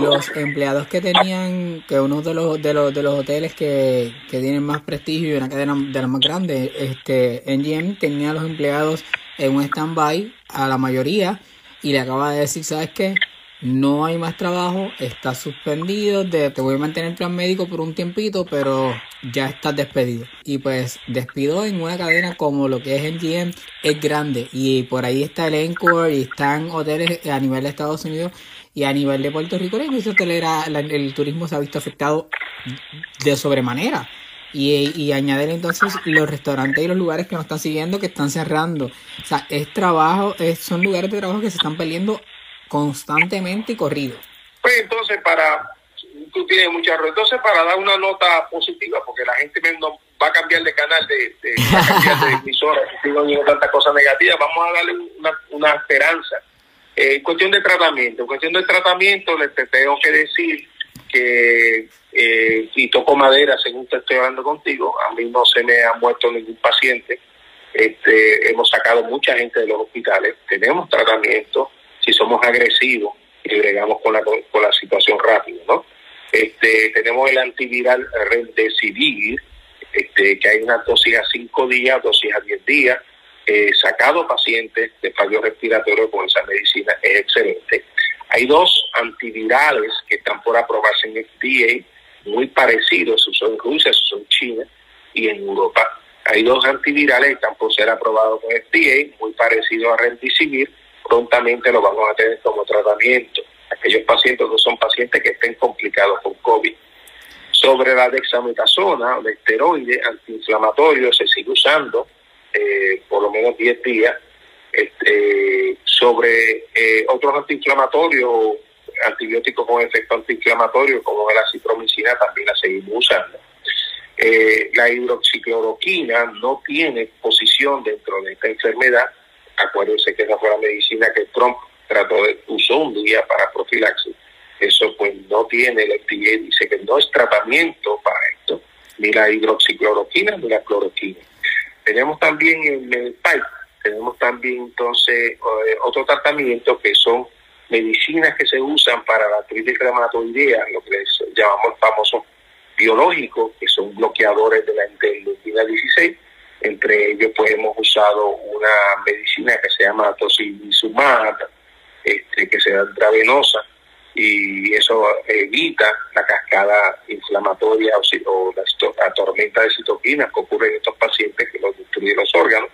los empleados que tenían, que uno de los, de los, de los hoteles que, que tienen más prestigio y una cadena de las más grandes, este, NGM tenía a los empleados en un stand-by a la mayoría y le acaba de decir, ¿sabes qué? No hay más trabajo, está suspendido, te voy a mantener plan médico por un tiempito, pero ya estás despedido. Y pues despido en una cadena como lo que es MGM es grande y por ahí está el Encore y están hoteles a nivel de Estados Unidos y a nivel de Puerto Rico la industria hotelera, el turismo se ha visto afectado de sobremanera. Y, y añadir entonces los restaurantes y los lugares que nos están siguiendo que están cerrando. O sea, es trabajo, es, son lugares de trabajo que se están perdiendo constantemente y corrido. Pues entonces, para. Tú tienes mucha razón. Entonces, para dar una nota positiva, porque la gente no va a cambiar de canal, de, de, va a cambiar de (laughs) emisora, si sigo oyendo tantas cosas negativas, vamos a darle una, una esperanza. Eh, en cuestión de tratamiento, en cuestión de tratamiento, les te tengo que decir que, eh, y toco madera según te estoy hablando contigo, a mí no se me ha muerto ningún paciente, este, hemos sacado mucha gente de los hospitales, tenemos tratamiento, si somos agresivos y bregamos con la, con la situación rápido, ¿no? Este, tenemos el antiviral Remdesivir, este, que hay una dosis a 5 días, dosis a 10 días, eh, sacado pacientes de fallo respiratorio con esa medicina, es excelente. Hay dos antivirales que están por aprobarse en FDA, muy parecidos, se usó en Rusia, usó en China y en Europa. Hay dos antivirales que están por ser aprobados con FDA, muy parecidos a Remdesivir, prontamente lo vamos a tener como tratamiento. Aquellos pacientes que son pacientes que estén complicados con COVID. Sobre la dexametasona, el esteroide antiinflamatorio, se sigue usando eh, por lo menos 10 días. Este, sobre eh, otros antiinflamatorios, antibióticos con efecto antiinflamatorio, como la citromicina, también la seguimos usando. Eh, la hidroxicloroquina no tiene posición dentro de esta enfermedad. Acuérdense que esa fue la medicina que Trump trató de usó un día para profilaxis. Eso pues no tiene, el FDA dice que no es tratamiento para esto, ni la hidroxicloroquina ni la cloroquina. Tenemos también en el pipe, tenemos también entonces eh, otro tratamiento que son medicinas que se usan para la artritis reumatoidea, lo que llamamos el famoso biológico, que son bloqueadores de la interleucina 16. Entre ellos pues hemos usado una medicina que se llama tocilizumab, este, que se da intravenosa, y eso evita la cascada inflamatoria o, o la, tormenta de citoquinas que ocurre en estos pacientes que los destruye los órganos.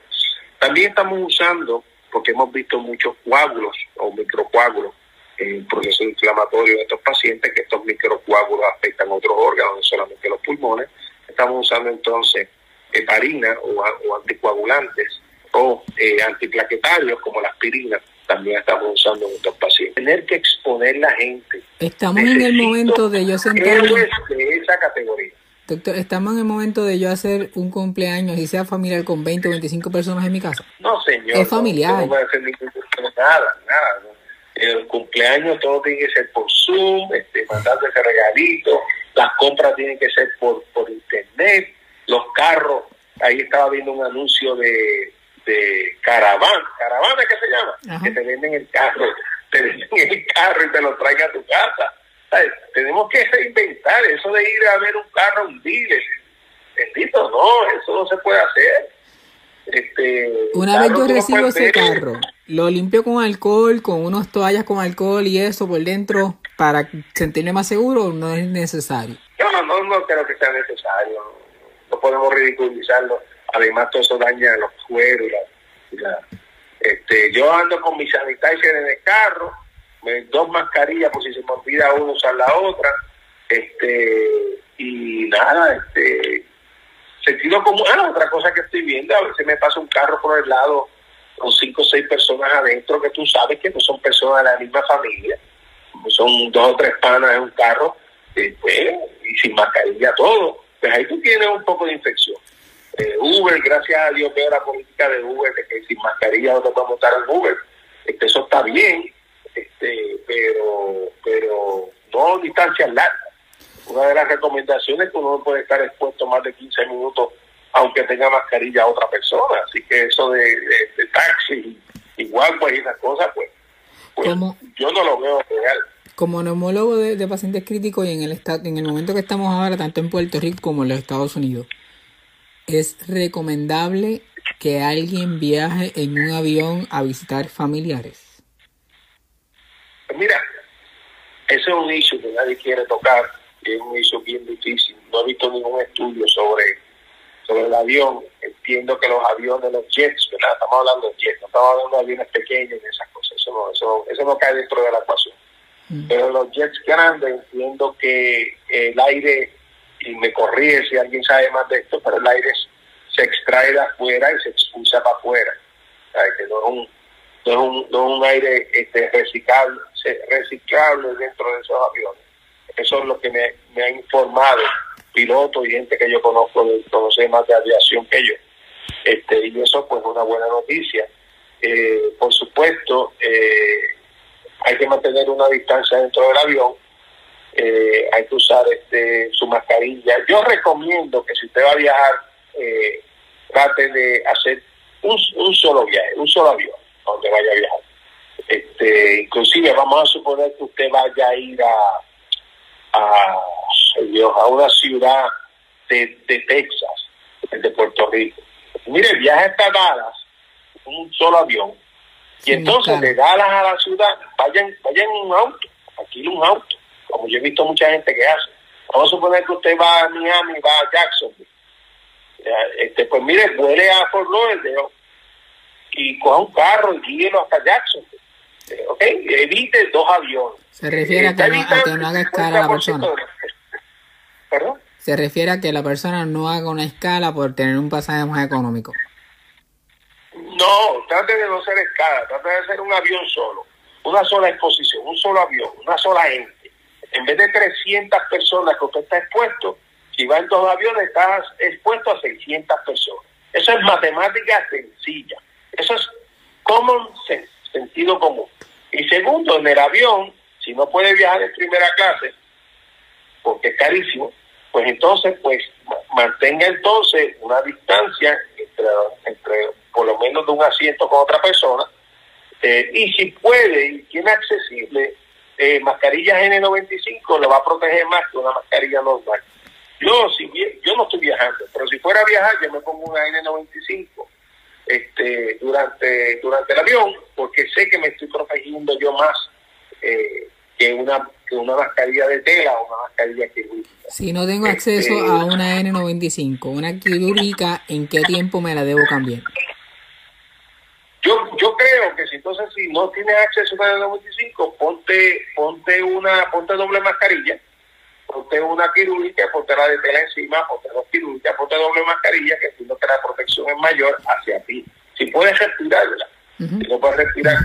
También estamos usando, porque hemos visto muchos coágulos o microcoágulos en el proceso inflamatorio de estos pacientes, que estos microcoágulos afectan otros órganos, no solamente los pulmones. Estamos usando entonces heparina o, o anticoagulantes o eh, antiplaquetarios como la aspirina también estamos usando en estos pacientes. Tener que exponer la gente. Estamos en el momento de yo sentarme. De esa categoría. Doctor, estamos en el momento de yo hacer un cumpleaños y sea familiar con 20 o 25 personas en mi casa. No, señor. Es familiar. No, no voy a hacer ningún- nada, nada. ¿no? El cumpleaños todo tiene que ser por Zoom, este, mandarte ese regalito, las compras tienen que ser por, por internet, los carros, ahí estaba viendo un anuncio de, de caravana, caravana que se llama, que te venden el carro, (laughs) te venden el carro y te lo traen a tu casa. ¿Sabes? Tenemos que reinventar eso de ir a ver un carro a un dealer. Bendito, no, eso no se puede hacer. Este, Una vez yo no recibo ese carro, lo limpio con alcohol, con unas toallas con alcohol y eso por dentro para sentirme más seguro, no es necesario. No, no, no creo que sea necesario. Podemos ridiculizarlo. Además, todo eso daña los cueros. este, yo ando con mi sanitizer en el carro, me- dos mascarillas por si se me olvida uno usar la otra. Este, y nada, este, sentido común. Ah, otra cosa que estoy viendo, a veces me pasa un carro por el lado con cinco o seis personas adentro que tú sabes que no son personas de la misma familia, son dos o tres panas en un carro, eh, pues, y sin mascarilla todo. Pues ahí tú tienes un poco de infección. Eh, Uber, gracias a Dios veo la política de Uber de que sin mascarilla no te podemos montar en Uber. Este, eso está bien, este, pero, pero no distancias largas. Una de las recomendaciones es que uno no puede estar expuesto más de 15 minutos aunque tenga mascarilla a otra persona. Así que eso de, de, de taxi guaguas y esas cosas, pues, pues yo no lo veo real. Como neumólogo de, pacientes críticos y en el, en el momento que estamos ahora, tanto en Puerto Rico como en los Estados Unidos, es recomendable que alguien viaje en un avión a visitar familiares. Pues mira, ese es un issue que nadie quiere tocar, es un issue bien difícil. No he visto ningún estudio sobre, sobre el avión. Entiendo que los aviones, los jets, ¿verdad? Estamos hablando de jets, no estamos hablando de aviones pequeños y esas cosas. Eso no, eso, eso no cae dentro de la ecuación. Pero los jets grandes, entiendo que el aire, y me corrige si alguien sabe más de esto, pero el aire se extrae de afuera y se expulsa para afuera. No es un, no es un, no es un aire este, reciclable, reciclable dentro de esos aviones. Eso es lo que me, me ha informado pilotos y gente que yo conozco, conoce más de aviación que yo. Este, y eso pues es una buena noticia. Eh, por supuesto, eh, hay que mantener una distancia dentro del avión, eh, hay que usar este, su mascarilla. Yo recomiendo que si usted va a viajar, eh, trate de hacer un, solo viaje, un solo avión, donde vaya a viajar. Este, inclusive vamos a suponer que usted vaya a ir a, a, Dios, a una ciudad de, de Texas, de Puerto Rico. Mire, viaje hasta Dallas, un solo avión, y entonces de Dallas a la ciudad, vayan, vayan en un auto, alquilen un auto, como yo he visto mucha gente que hace. Vamos a suponer que usted va a Miami, va a Jacksonville. Este, pues mire, vuele a Fort Lauderdale y coja un carro y guíelo hasta Jacksonville. Eh, ¿Ok? Evite dos aviones. Se refiere a que, no, a que no haga escala la 50% persona. ¿Perdón? Se refiere a que la persona no haga una escala por tener un pasaje más económico. No, trate de no ser escala, trate de ser un avión solo, una sola exposición, un solo avión, una sola gente. En vez de 300 personas que usted está expuesto, si va en dos aviones, estás expuesto a 600 personas. Eso es matemática sencilla. Eso es common sense, sentido común. Y segundo, en el avión, si no puede viajar en primera clase, porque es carísimo, pues entonces, pues ma- mantenga entonces una distancia entre, entre por lo menos de un asiento con otra persona, eh, y si puede y tiene accesible, eh, mascarillas N95 le va a proteger más que una mascarilla normal. Yo, si yo no estoy viajando, pero si fuera a viajar, yo me pongo una N95 este, durante, durante el avión, porque sé que me estoy protegiendo yo más eh, que una, que una mascarilla de tela o una mascarilla quirúrgica. Si no tengo acceso Este- a una N95, una quirúrgica, ¿en qué tiempo me la debo cambiar? Yo, yo creo que si entonces si no tienes acceso a una 95, ponte, ponte una, ponte doble mascarilla, ponte una quirúrgica, ponte la de tela encima, ponte dos quirúrgicas, ponte doble mascarilla, que entiendo que la protección es mayor hacia ti. Si puedes respirar, ¿verdad? Si no puedes respirar,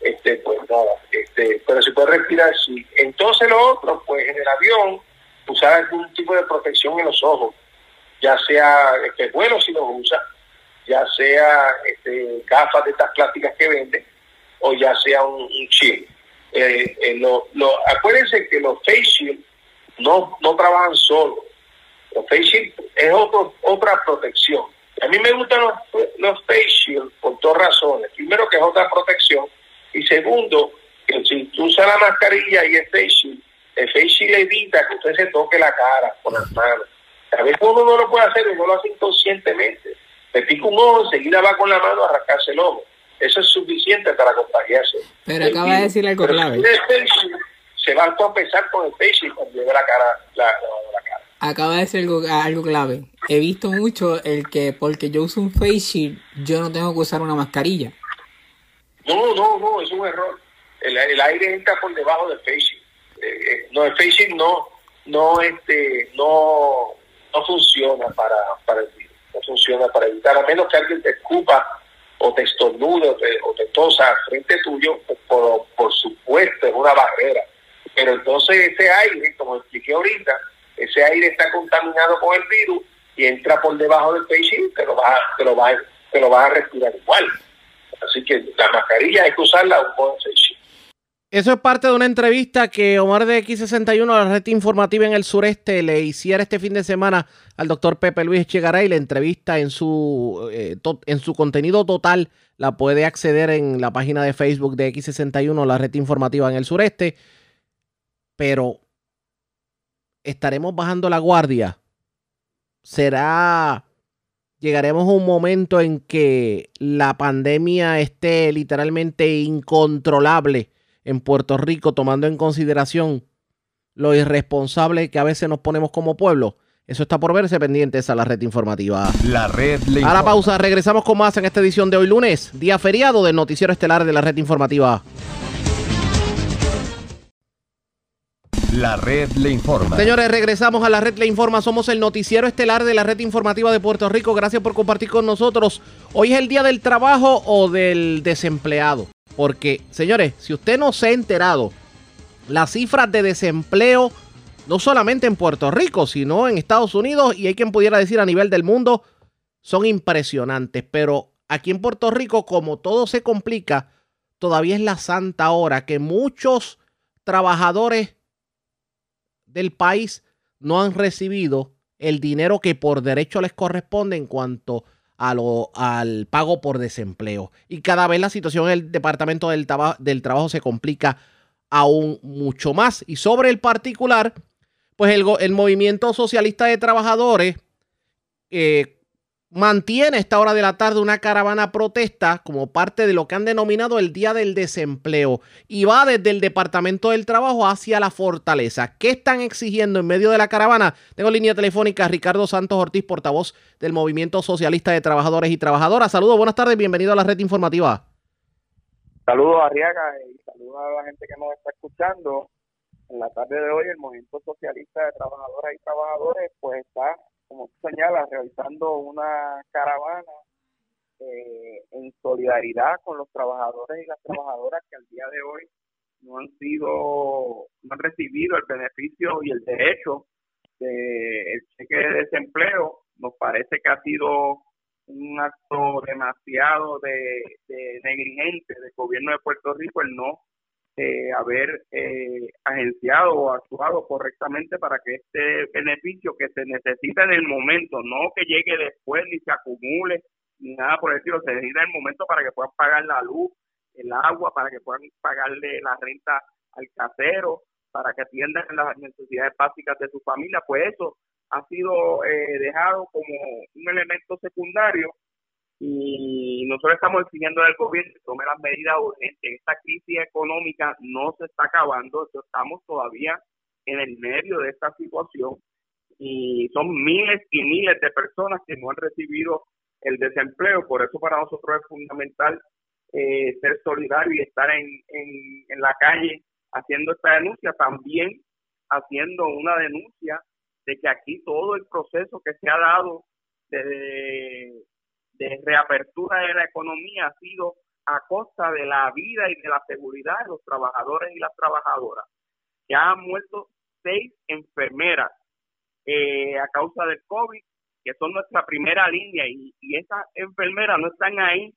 este, pues nada, este, pero si puedes respirar, sí. Entonces lo otro, pues en el avión, usar algún tipo de protección en los ojos, ya sea, este, bueno si los usa, ya sea este, gafas de estas plásticas que venden, o ya sea un, un chip. Eh, eh, lo, lo- acuérdense que los face shield no, no trabajan solos. Los face shield es otro, otra protección. A mí me gustan los, los face shield por dos razones. Primero, que es otra protección. Y segundo, que si tú usas la mascarilla y el face shield, el face shield evita que usted se toque la cara con las manos. A veces uno no lo puede hacer y no lo hace inconscientemente. Le pica un ojo, enseguida va con la mano a arrancarse el ojo. Eso es suficiente para contagiarse. Pero acaba de decir algo clave. si se va a tropezar con el face shield cuando lleve la cara, la, la- la cara. Acaba de decir algo, algo clave. He visto mucho el que porque yo uso un face shield, yo no tengo que usar una mascarilla. No, no, no, es un error. El, el aire entra por debajo del face shield. Eh, eh, no, el face shield no, no, este, no, no funciona para, para el virus. No funciona para evitar, a menos que alguien te escupa o te estornude o te, tosa frente tuyo, por, por supuesto es una barrera. Pero entonces ese aire, como expliqué ahorita, ese aire está contaminado con el virus y entra por debajo del shield, te lo vas, a- te lo vas, te lo vas a respirar igual. Así que la mascarilla hay que usarla un buen shield. Eso es parte de una entrevista que Omar de X61, la red informativa en el sureste, le hiciera este fin de semana al doctor Pepe Luis Chegaray. La entrevista en su, eh, en su contenido total la puede acceder en la página de Facebook de X61, la red informativa en el sureste. Pero estaremos bajando la guardia. Será llegaremos a un momento en que la pandemia esté literalmente incontrolable en Puerto Rico, tomando en consideración lo irresponsable que a veces nos ponemos como pueblo. Eso está por verse pendientes a la red informativa. La red le A la pausa, regresamos con más en esta edición de hoy lunes, día feriado del noticiero estelar de la red informativa. La red le informa. Señores, regresamos a la red Le Informa. Somos el noticiero estelar de la red informativa de Puerto Rico. Gracias por compartir con nosotros. Hoy es el día del trabajo o del desempleado. Porque, señores, si usted no se ha enterado, las cifras de desempleo, no solamente en Puerto Rico, sino en Estados Unidos y hay quien pudiera decir a nivel del mundo, son impresionantes. Pero aquí en Puerto Rico, como todo se complica, todavía es la santa hora que muchos trabajadores del país no han recibido el dinero que por derecho les corresponde en cuanto a al pago por desempleo. Y cada vez la situación en el Departamento del, del Trabajo se complica aún mucho más. Y sobre el particular, pues el, el Movimiento Socialista de Trabajadores eh, mantiene a esta hora de la tarde una caravana protesta como parte de lo que han denominado el Día del Desempleo y va desde el Departamento del Trabajo hacia la Fortaleza. ¿Qué están exigiendo en medio de la caravana? Tengo línea telefónica Ricardo Santos Ortiz, portavoz del Movimiento Socialista de Trabajadores y Trabajadoras. Saludos, buenas tardes, bienvenido a la red informativa. Saludos a Arriaga y saludos a la gente que nos está escuchando. En la tarde de hoy el Movimiento Socialista de Trabajadoras y Trabajadores pues está, como tú señalas, realizando una caravana eh, en solidaridad con los trabajadores y las trabajadoras que al día de hoy no han sido, no han recibido el beneficio y el derecho del cheque de desempleo. Nos parece que ha sido un acto demasiado de, de negligente del gobierno de Puerto Rico el no eh, haber eh, agenciado o actuado correctamente para que este beneficio que se necesita en el momento, no que llegue después ni se acumule ni nada por el estilo, se necesita en el momento para que puedan pagar la luz, el agua, para que puedan pagarle la renta al casero, para que atiendan las necesidades básicas de su familia, pues eso ha sido eh, dejado como un elemento secundario y nosotros estamos exigiendo al gobierno que tome las medidas urgentes. Esta crisis económica no se está acabando, estamos todavía en el medio de esta situación y son miles y miles de personas que no han recibido el desempleo. Por eso para nosotros es fundamental eh, ser solidario y estar en, en, en la calle haciendo esta denuncia, también haciendo una denuncia de que aquí todo el proceso que se ha dado de, de reapertura de la economía ha sido a costa de la vida y de la seguridad de los trabajadores y las trabajadoras. Ya han muerto seis enfermeras eh, a causa del COVID, que son nuestra primera línea, y, y esas enfermeras no están ahí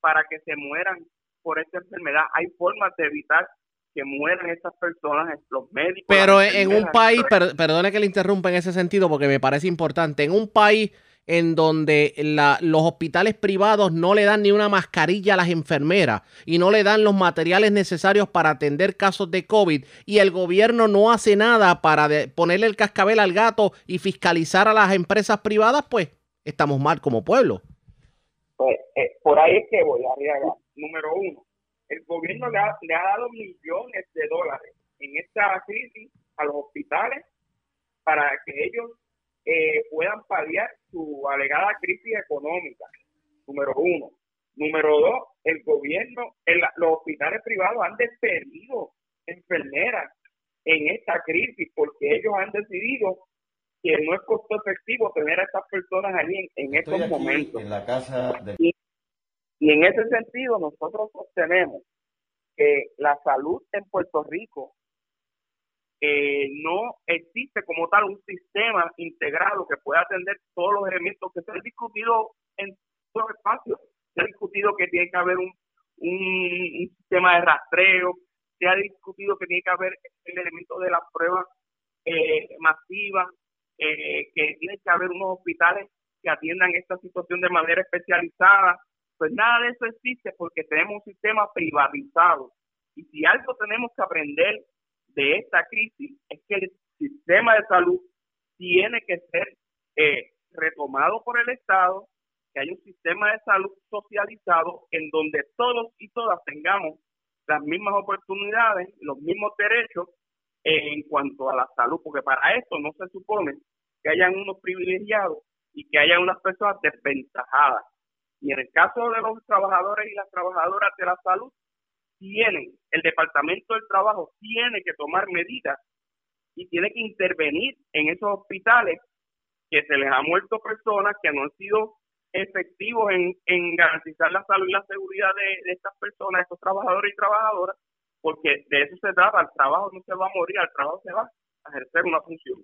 para que se mueran por esta enfermedad. Hay formas de evitar que mueran estas personas, los médicos. Pero en un país, per- perdone que le interrumpa en ese sentido porque me parece importante, en un país en donde los hospitales privados no le dan ni una mascarilla a las enfermeras y no le dan los materiales necesarios para atender casos de COVID y el gobierno no hace nada para ponerle el cascabel al gato y fiscalizar a las empresas privadas, pues estamos mal como pueblo. Pues, eh, por ahí es que voy. Número uno, el gobierno le ha, le ha dado millones de dólares en esta crisis a los hospitales para que ellos eh, puedan paliar su alegada crisis económica. Número uno. Número dos, el gobierno, el- los hospitales privados han despedido enfermeras en esta crisis porque ellos han decidido que no es costo efectivo tener a estas personas allí en, en estos momentos. en la casa de... Y, y en ese sentido nosotros sostenemos que la salud en Puerto Rico eh, no existe como tal un sistema integrado que pueda atender todos los elementos que se han discutido en todos los espacios. Se ha discutido que tiene que haber un, un, sistema de rastreo, se ha discutido que tiene que haber el elemento de las pruebas eh, masivas, eh, que tiene que haber unos hospitales que atiendan esta situación de manera especializada. Pues nada de eso existe porque tenemos un sistema privatizado. Y si algo tenemos que aprender de esta crisis es que el sistema de salud tiene que ser eh, retomado por el Estado, que haya un sistema de salud socializado en donde todos y todas tengamos las mismas oportunidades, los mismos derechos en cuanto a la salud, porque para esto no se supone que hayan unos privilegiados y que haya unas personas desventajadas. Y en el caso de los trabajadores y las trabajadoras de la salud, tienen, el Departamento del Trabajo tiene que tomar medidas y tiene que intervenir en esos hospitales que se les ha muerto personas que no han sido efectivos en, garantizar la salud y la seguridad de, estas personas, estos trabajadores y trabajadoras, porque de eso se trata, el trabajo no se va a morir, al trabajo se va a ejercer una función.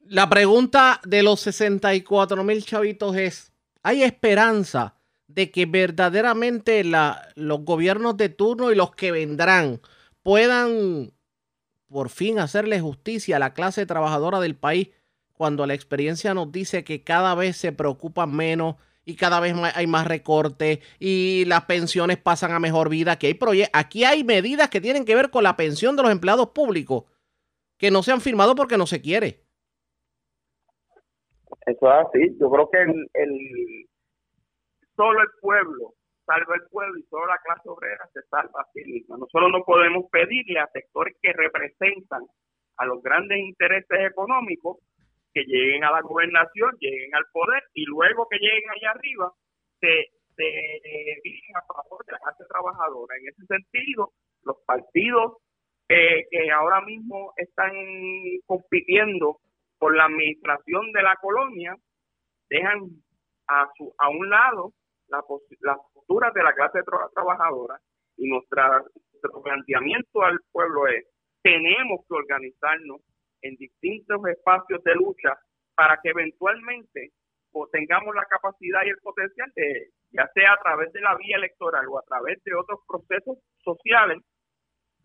La pregunta de los 64 mil chavitos es, ¿hay esperanza de que verdaderamente los gobiernos de turno y los que vendrán puedan por fin hacerle justicia a la clase trabajadora del país cuando la experiencia nos dice que cada vez se preocupan menos y cada vez hay más recortes y las pensiones pasan a mejor vida, que hay aquí hay medidas que tienen que ver con la pensión de los empleados públicos que no se han firmado porque no se quiere. Eso es así. Yo creo que el solo el pueblo salva el pueblo y solo la clase obrera se salva a sí misma. Nosotros no podemos pedirle a sectores que representan a los grandes intereses económicos que lleguen a la gobernación, lleguen al poder y luego que lleguen allá arriba se, se eh, dirigen a favor de la clase trabajadora. En ese sentido, los partidos eh, que ahora mismo están compitiendo por la administración de la colonia dejan a, su, a un lado la las posturas de la clase tra- trabajadora y nuestra, nuestro planteamiento al pueblo es tenemos que organizarnos en distintos espacios de lucha para que eventualmente pues, tengamos la capacidad y el potencial de, ya sea a través de la vía electoral o a través de otros procesos sociales,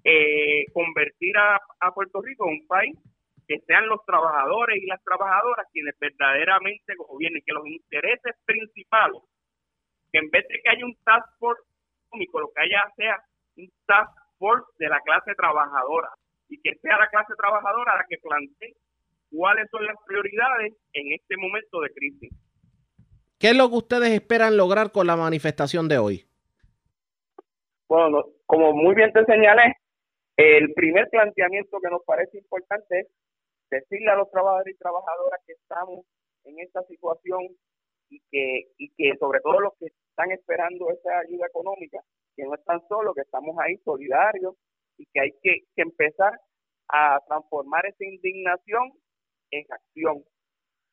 eh, convertir a, a Puerto Rico en un país que sean los trabajadores y las trabajadoras quienes verdaderamente gobiernen, que los intereses principales, que en vez de que haya un task force económico, lo que haya sea un task force de la clase trabajadora y que sea la clase trabajadora la que plantee cuáles son las prioridades en este momento de crisis. ¿Qué es lo que ustedes esperan lograr con la manifestación de hoy? Bueno, como muy bien te señalé, el primer planteamiento que nos parece importante es decirle a los trabajadores y trabajadoras que estamos en esta situación y que, y que sobre todo los que están esperando esa ayuda económica, que no están solos, que estamos ahí solidarios y que hay que, que empezar a transformar esa indignación en acción,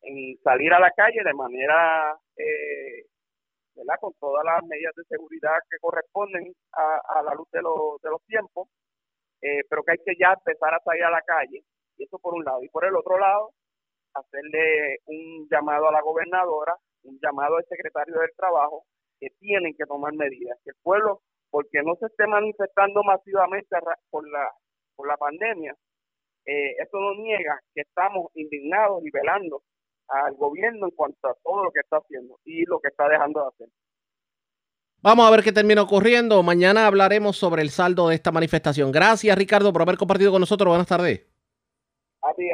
en salir a la calle de manera, eh, ¿verdad? Con todas las medidas de seguridad que corresponden a, a la luz de, los de los tiempos, eh, pero que hay que ya empezar a salir a la calle, y eso por un lado. Y por el otro lado, hacerle un llamado a la gobernadora, un llamado al secretario del Trabajo, que tienen que tomar medidas, que el pueblo, porque no se esté manifestando masivamente por la, por la pandemia, eh, eso no niega que estamos indignados y velando al gobierno en cuanto a todo lo que está haciendo y lo que está dejando de hacer. Vamos a ver qué termina ocurriendo. Mañana hablaremos sobre el saldo de esta manifestación. Gracias, Ricardo, por haber compartido con nosotros. Buenas tardes. A ti.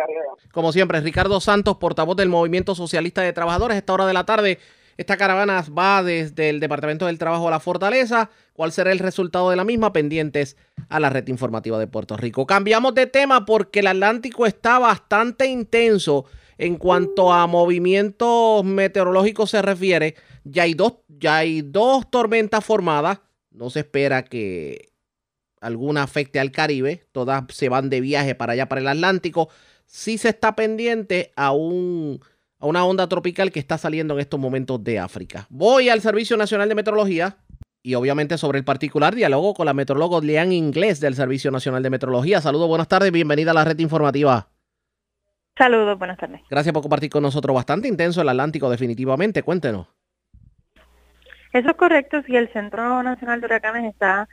Como siempre, Ricardo Santos, portavoz del Movimiento Socialista de Trabajadores. Esta hora de la tarde, esta caravana va desde el Departamento del Trabajo a la Fortaleza. ¿Cuál será el resultado de la misma? Pendientes a la red informativa de Puerto Rico. Cambiamos de tema porque el Atlántico está bastante intenso en cuanto a movimientos meteorológicos se refiere. Ya hay dos, ya hay dos tormentas formadas. No se espera que alguna afecte al Caribe. Todas se van de viaje para allá, para el Atlántico. Sí se está pendiente a, un, a una onda tropical que está saliendo en estos momentos de África. Voy al Servicio Nacional de Meteorología y obviamente sobre el particular diálogo con la meteoróloga Leanne Inglés del Servicio Nacional de Meteorología. Saludos, buenas tardes, bienvenida a la red informativa. Saludos, buenas tardes. Gracias por compartir con nosotros. Bastante intenso el Atlántico, definitivamente. Cuéntenos. Eso es correcto. Si el Centro Nacional de Huracanes está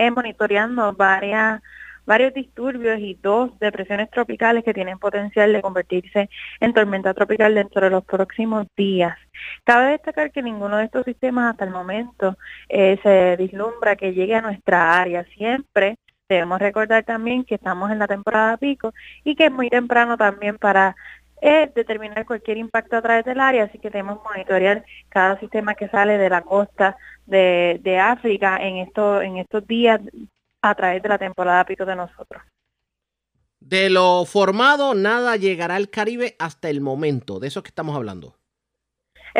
eh, monitoreando varias varios disturbios y dos depresiones tropicales que tienen potencial de convertirse en tormenta tropical dentro de los próximos días. Cabe destacar que ninguno de estos sistemas hasta el momento eh, se vislumbra que llegue a nuestra área. Siempre debemos recordar también que estamos en la temporada pico y que es muy temprano también para eh, determinar cualquier impacto a través del área, así que debemos monitorear cada sistema que sale de la costa de, de África en, esto, en estos días a través de la temporada pico de nosotros. De lo formado, nada llegará al Caribe hasta el momento. De eso que estamos hablando.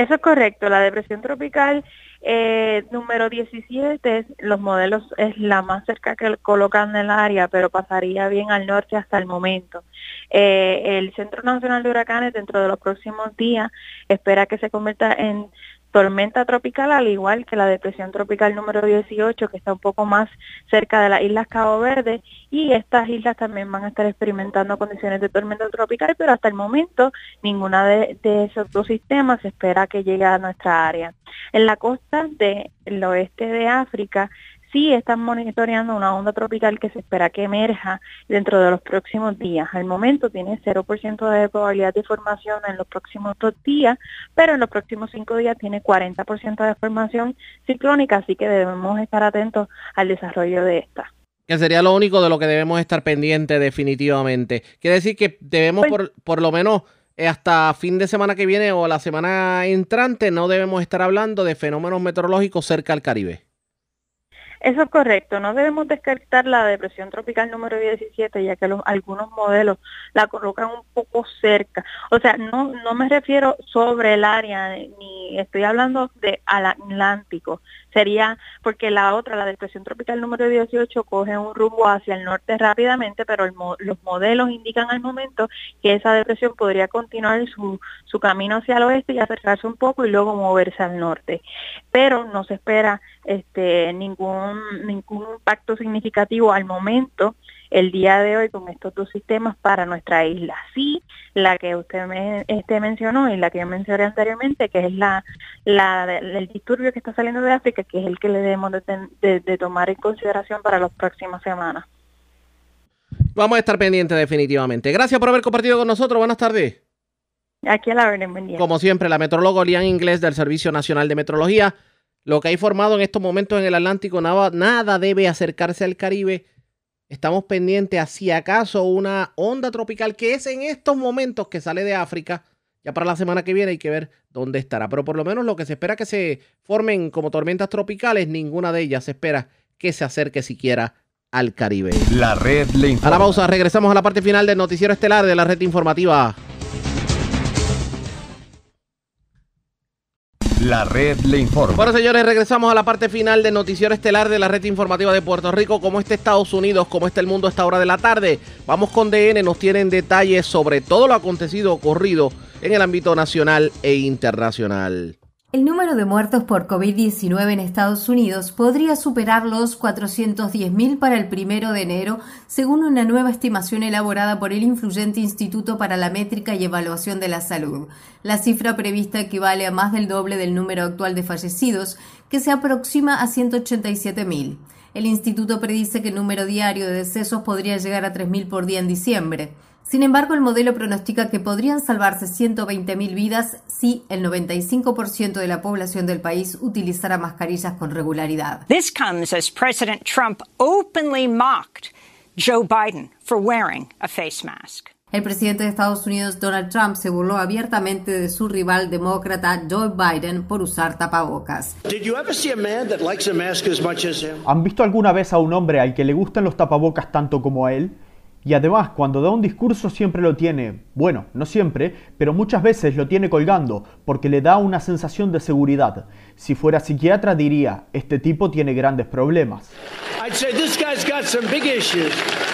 Eso es correcto. La depresión tropical eh, número 17, los modelos es la más cerca que colocan en el área, pero pasaría bien al norte hasta el momento. Eh, el Centro Nacional de Huracanes dentro de los próximos días espera que se convierta en tormenta tropical, al igual que la depresión tropical número 18, que está un poco más cerca de las islas Cabo Verde, y estas islas también van a estar experimentando condiciones de tormenta tropical, pero hasta el momento ninguna de, esos dos sistemas se espera que llegue a nuestra área. En la costa del oeste de África sí están monitoreando una onda tropical que se espera que emerja dentro de los próximos días. Al momento tiene 0% de probabilidad de formación en los próximos dos días, pero en los próximos cinco días tiene 40% de formación ciclónica, así que debemos estar atentos al desarrollo de esta. Que sería lo único de lo que debemos estar pendientes definitivamente. Quiere decir que debemos pues por, por lo menos eh, hasta fin de semana que viene o la semana entrante no debemos estar hablando de fenómenos meteorológicos cerca al Caribe. Eso es correcto, no debemos descartar la depresión tropical número 17, ya que algunos modelos la colocan un poco cerca. O sea, no, no me refiero sobre el área, ni estoy hablando de al Atlántico. Sería porque la otra, la depresión tropical número 18, coge un rumbo hacia el norte rápidamente, pero los modelos indican al momento que esa depresión podría continuar su, su camino hacia el oeste y acercarse un poco y luego moverse al norte. Pero no se espera este, ningún, ningún impacto significativo al momento el día de hoy con estos dos sistemas para nuestra isla. Sí, la que usted me, este, mencionó y la que yo mencioné anteriormente, que es la, la el disturbio que está saliendo de África, que es el que le debemos de, de tomar en consideración para las próximas semanas. Vamos a estar pendientes definitivamente. Gracias por haber compartido con nosotros. Buenas tardes. Aquí a la orden, buen día. Como siempre, la metrólogo Lian Inglés del Servicio Nacional de Metrología. Lo que hay formado en estos momentos en el Atlántico, nada, nada debe acercarse al Caribe. Estamos pendientes a si acaso una onda tropical que es en estos momentos que sale de África Ya para la semana que viene hay que ver dónde estará. Pero por lo menos lo que se espera que se formen como tormentas tropicales, ninguna de ellas se espera que se acerque siquiera al Caribe. La red le informa. A la pausa, regresamos a la parte final del noticiero estelar de la red informativa. La red le informa. Bueno, señores, regresamos a la parte final del noticiero estelar de la red informativa de Puerto Rico. ¿Cómo está Estados Unidos? ¿Cómo está el mundo a esta hora de la tarde? Vamos con DN, nos tienen detalles sobre todo lo acontecido, ocurrido en el ámbito nacional e internacional. El número de muertos por COVID-19 en Estados Unidos podría superar los 410.000 para el primero de enero, según una nueva estimación elaborada por el influyente Instituto para la Métrica y Evaluación de la Salud. La cifra prevista equivale a más del doble del número actual de fallecidos, que se aproxima a 187.000. El instituto predice que el número diario de decesos podría llegar a 3.000 por día en diciembre. Sin embargo, el modelo pronostica que podrían salvarse 120.000 vidas si el 95% de la población del país utilizara mascarillas con regularidad. This comes as President Trump openly mocked Joe Biden for wearing a face mask. El presidente de Estados Unidos, Donald Trump, se burló abiertamente de su rival demócrata Joe Biden por usar tapabocas. ¿Han visto alguna vez a un hombre al que le gustan los tapabocas tanto como a él? Y además, cuando da un discurso siempre lo tiene, bueno, no siempre, pero muchas veces lo tiene colgando, porque le da una sensación de seguridad. Si fuera psiquiatra diría, este tipo tiene grandes problemas. President Trump made the remark during a packed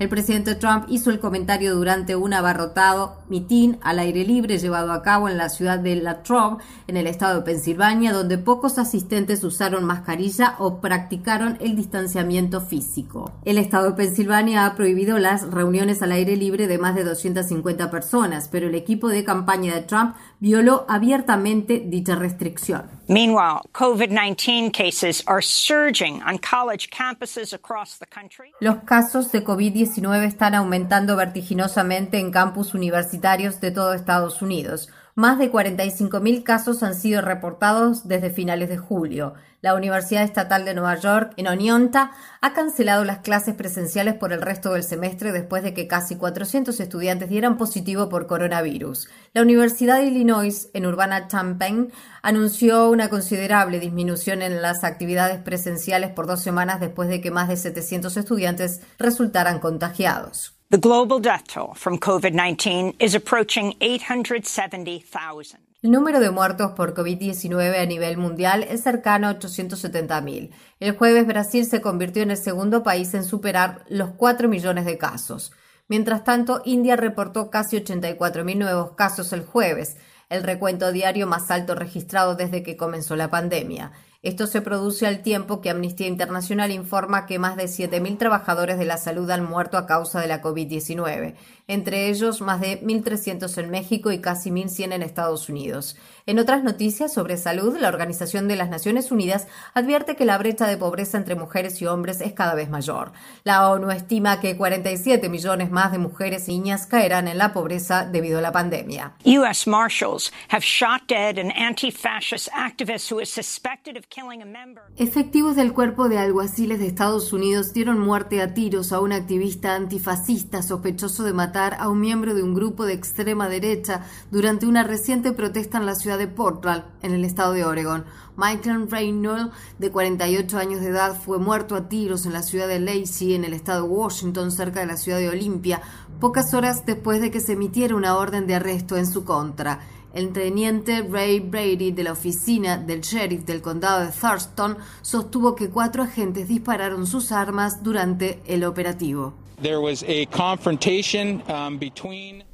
El presidente Trump hizo el comentario durante un abarrotado mitin al aire libre llevado a cabo en la ciudad de Latrobe, en el estado de Pensilvania, donde pocos asistentes usaron mascarilla o practicaron el distanciamiento físico. El estado de Pensilvania ha prohibido las reuniones al aire libre de más de 250 personas, pero el equipo de campaña de Trump violó abiertamente dicha restricción. Meanwhile, COVID-19 cases are surging on college campuses across the country. Los casos de COVID-19 están aumentando vertiginosamente en campus universitarios de todo Estados Unidos. Más de 45.000 casos han sido reportados desde finales de julio. La Universidad Estatal de Nueva York, en Oneonta, ha cancelado las clases presenciales por el resto del semestre después de que casi 400 estudiantes dieran positivo por coronavirus. La Universidad de Illinois, en Urbana-Champaign, anunció una considerable disminución en las actividades presenciales por dos semanas después de que más de 700 estudiantes resultaran contagiados. The global death toll from COVID-19 is approaching 870,000. El número de muertos por COVID-19 a nivel mundial es cercano a 870.000. El jueves Brasil se convirtió en el segundo país en superar los 4 millones de casos. Mientras tanto, India reportó casi 84.000 nuevos casos el jueves, el recuento diario más alto registrado desde que comenzó la pandemia. Esto se produce al tiempo que Amnistía Internacional informa que más de 7.000 trabajadores de la salud han muerto a causa de la COVID-19, entre ellos más de 1.300 en México y casi 1.100 en Estados Unidos. En otras noticias sobre salud, la Organización de las Naciones Unidas advierte que la brecha de pobreza entre mujeres y hombres es cada vez mayor. La ONU estima que 47 millones más de mujeres y niñas caerán en la pobreza debido a la pandemia. U.S. Marshals have shot dead an anti-fascist activist who is suspected of killing a member. Efectivos del cuerpo de alguaciles de Estados Unidos dieron muerte a tiros a un activista antifascista sospechoso de matar a un miembro de un grupo de extrema derecha durante una reciente protesta en la ciudad de Portland, en el estado de Oregon. Michael Reynolds, de 48 años de edad, fue muerto a tiros en la ciudad de Lacey, en el estado de Washington, cerca de la ciudad de Olympia, pocas horas después de que se emitiera una orden de arresto en su contra. El teniente Ray Brady de la oficina del sheriff del condado de Thurston sostuvo que cuatro agentes dispararon sus armas durante el operativo.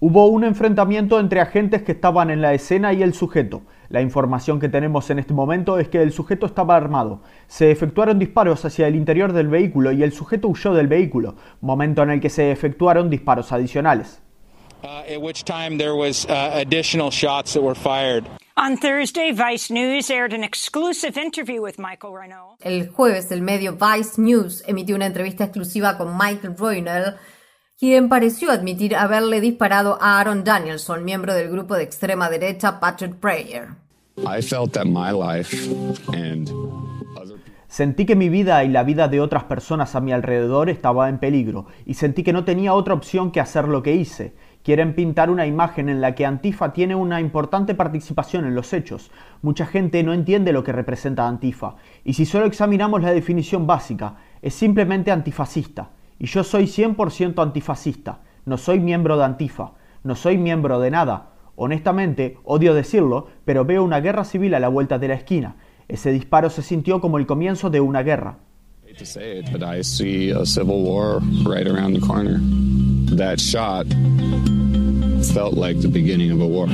Hubo un enfrentamiento entre agentes que estaban en la escena y el sujeto. La información que tenemos en este momento es que el sujeto estaba armado. Se efectuaron disparos hacia el interior del vehículo y el sujeto huyó del vehículo, momento en el que se efectuaron disparos adicionales. On Thursday, Vice News aired an exclusive interview with Michael Renault. El jueves, el medio Vice News emitió una entrevista exclusiva con Michael Reynolds, quien pareció admitir haberle disparado a Aaron Danielson, miembro del grupo de extrema derecha Patriot Prayer. I felt that my life and Sentí que mi vida y la vida de otras personas a mi alrededor estaba en peligro y sentí que no tenía otra opción que hacer lo que hice. Quieren pintar una imagen en la que Antifa tiene una importante participación en los hechos. Mucha gente no entiende lo que representa Antifa. Y si solo examinamos la definición básica, es simplemente antifascista. Y yo soy 100% antifascista. No soy miembro de Antifa. No soy miembro de nada. Honestamente, odio decirlo, pero veo una guerra civil a la vuelta de la esquina. Ese disparo se sintió como el comienzo de una guerra. That shot felt like the beginning of a war.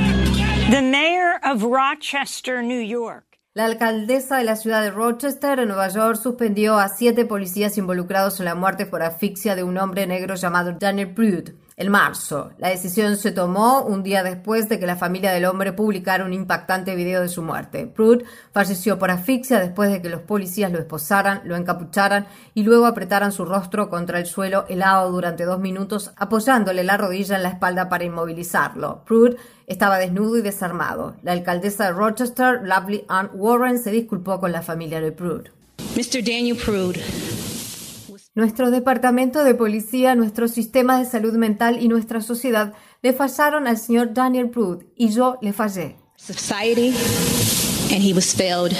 The mayor of Rochester, New York. La alcaldesa de la ciudad de Rochester, en Nueva York, suspendió a siete policías involucrados en la muerte por asfixia de un hombre negro llamado Daniel Prude en marzo. La decisión se tomó un día después de que la familia del hombre publicara un impactante video de su muerte. Prude falleció por asfixia después de que los policías lo esposaran, lo encapucharan y luego apretaran su rostro contra el suelo helado durante dos minutos, apoyándole la rodilla en la espalda para inmovilizarlo. Prude estaba desnudo y desarmado. La alcaldesa de Rochester, Lovely Ann Warren, se disculpó con la familia de Prude. Mr. Daniel Prude. Nuestro departamento de policía, nuestro sistema de salud mental y nuestra sociedad le fallaron al señor Daniel Prude y yo le fallé. Society, and he was failed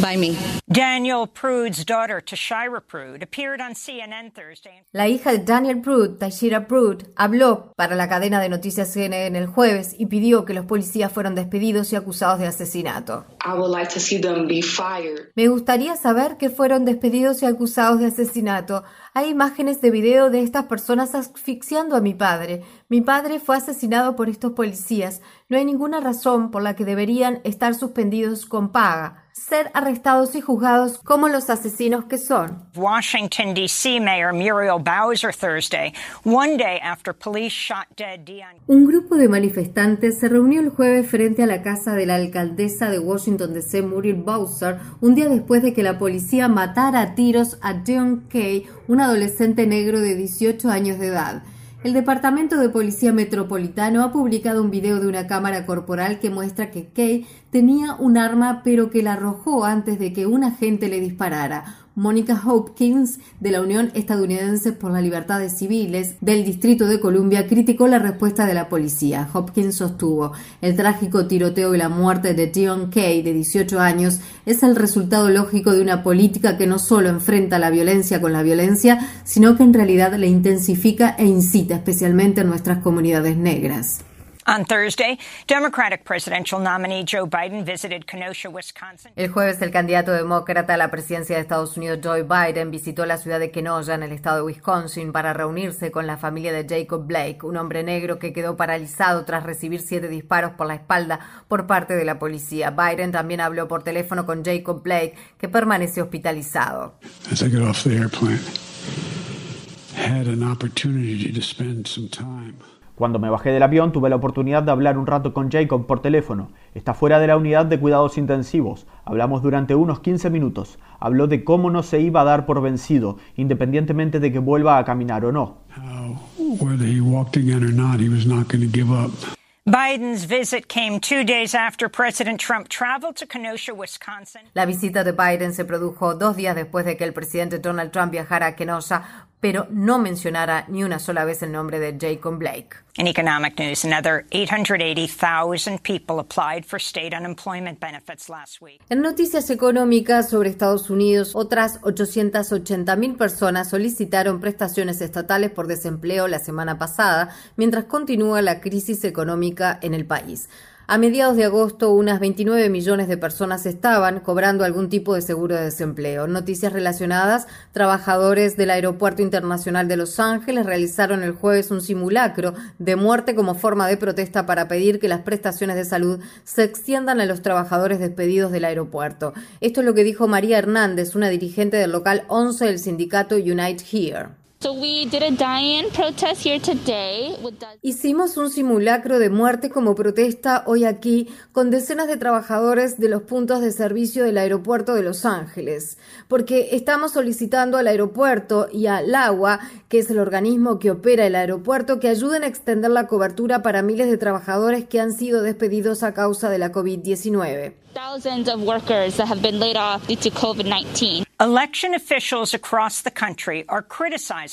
by me. Daniel Prude's daughter, Tashira Prude, appeared on CNN Thursday. La hija de Daniel Prude, Tashira Prude, habló para la cadena de noticias CNN el jueves y pidió que los policías fueran despedidos y acusados de asesinato. I would like to see them be fired. Me gustaría saber que fueron despedidos y acusados de asesinato. Hay imágenes de video de estas personas asfixiando a mi padre. Mi padre fue asesinado por estos policías. No hay ninguna razón por la que deberían estar suspendidos con paga, ser arrestados y juzgados como los asesinos que son. Washington, D.C. Mayor Muriel Bowser Thursday, one day after police shot dead Dion. Un grupo de manifestantes se reunió el jueves frente a la casa de la alcaldesa de Washington D.C. Muriel Bowser, un día después de que la policía matara a tiros a Dion Kay, un adolescente negro de 18 años de edad. El Departamento de Policía Metropolitano ha publicado un video de una cámara corporal que muestra que Kay tenía un arma pero que la arrojó antes de que un agente le disparara. Mónica Hopkins, de la Unión Estadounidense por la Libertad de Civiles del Distrito de Columbia, criticó la respuesta de la policía. Hopkins sostuvo, el trágico tiroteo y la muerte de Dion Kay, de 18 años, es el resultado lógico de una política que no solo enfrenta la violencia con la violencia, sino que en realidad la intensifica e incita especialmente en nuestras comunidades negras. On Thursday, Democratic presidential nominee Joe Biden visited Kenosha, Wisconsin. El jueves, el candidato demócrata a la presidencia de Estados Unidos, Joe Biden, visitó la ciudad de Kenosha, en el estado de Wisconsin, para reunirse con la familia de Jacob Blake, un hombre negro que quedó paralizado tras recibir siete disparos por la espalda por parte de la policía. Biden también habló por teléfono con Jacob Blake, que permaneció hospitalizado. As I got off the airplane, had an opportunity to spend some time. Cuando me bajé del avión tuve la oportunidad de hablar un rato con Jacob por teléfono. Está fuera de la unidad de cuidados intensivos. Hablamos durante unos 15 minutos. Habló de cómo no se iba a dar por vencido, independientemente de que vuelva a caminar o no. How, whether he walked again or not, he was not going to give up. Biden's visit came two days after President Trump traveled to Kenosha, Wisconsin. La visita de Biden se produjo dos días después de que el presidente Donald Trump viajara a Kenosha, pero no mencionara ni una sola vez el nombre de Jacob Blake. In economic news, another 880,000 people applied for state unemployment benefits last week. En noticias económicas sobre Estados Unidos, otras 880.000 personas solicitaron prestaciones estatales por desempleo la semana pasada, mientras continúa la crisis económica en el país. A mediados de agosto, unas 29 millones de personas estaban cobrando algún tipo de seguro de desempleo. Noticias relacionadas, trabajadores del Aeropuerto Internacional de Los Ángeles realizaron el jueves un simulacro de muerte como forma de protesta para pedir que las prestaciones de salud se extiendan a los trabajadores despedidos del aeropuerto. Esto es lo que dijo María Hernández, una dirigente del local 11 del sindicato Unite Here. So we did a die-in protest here today with the Hicimos un simulacro de muerte como protesta hoy aquí con decenas de trabajadores de los puntos de servicio del aeropuerto de Los Ángeles, porque estamos solicitando al aeropuerto y al agua, que es el organismo que opera el aeropuerto, que ayuden a extender la cobertura para miles de trabajadores que han sido despedidos a causa de la COVID-19. thousands of workers that have been laid off due to COVID-19. Election officials across the country are criticizing.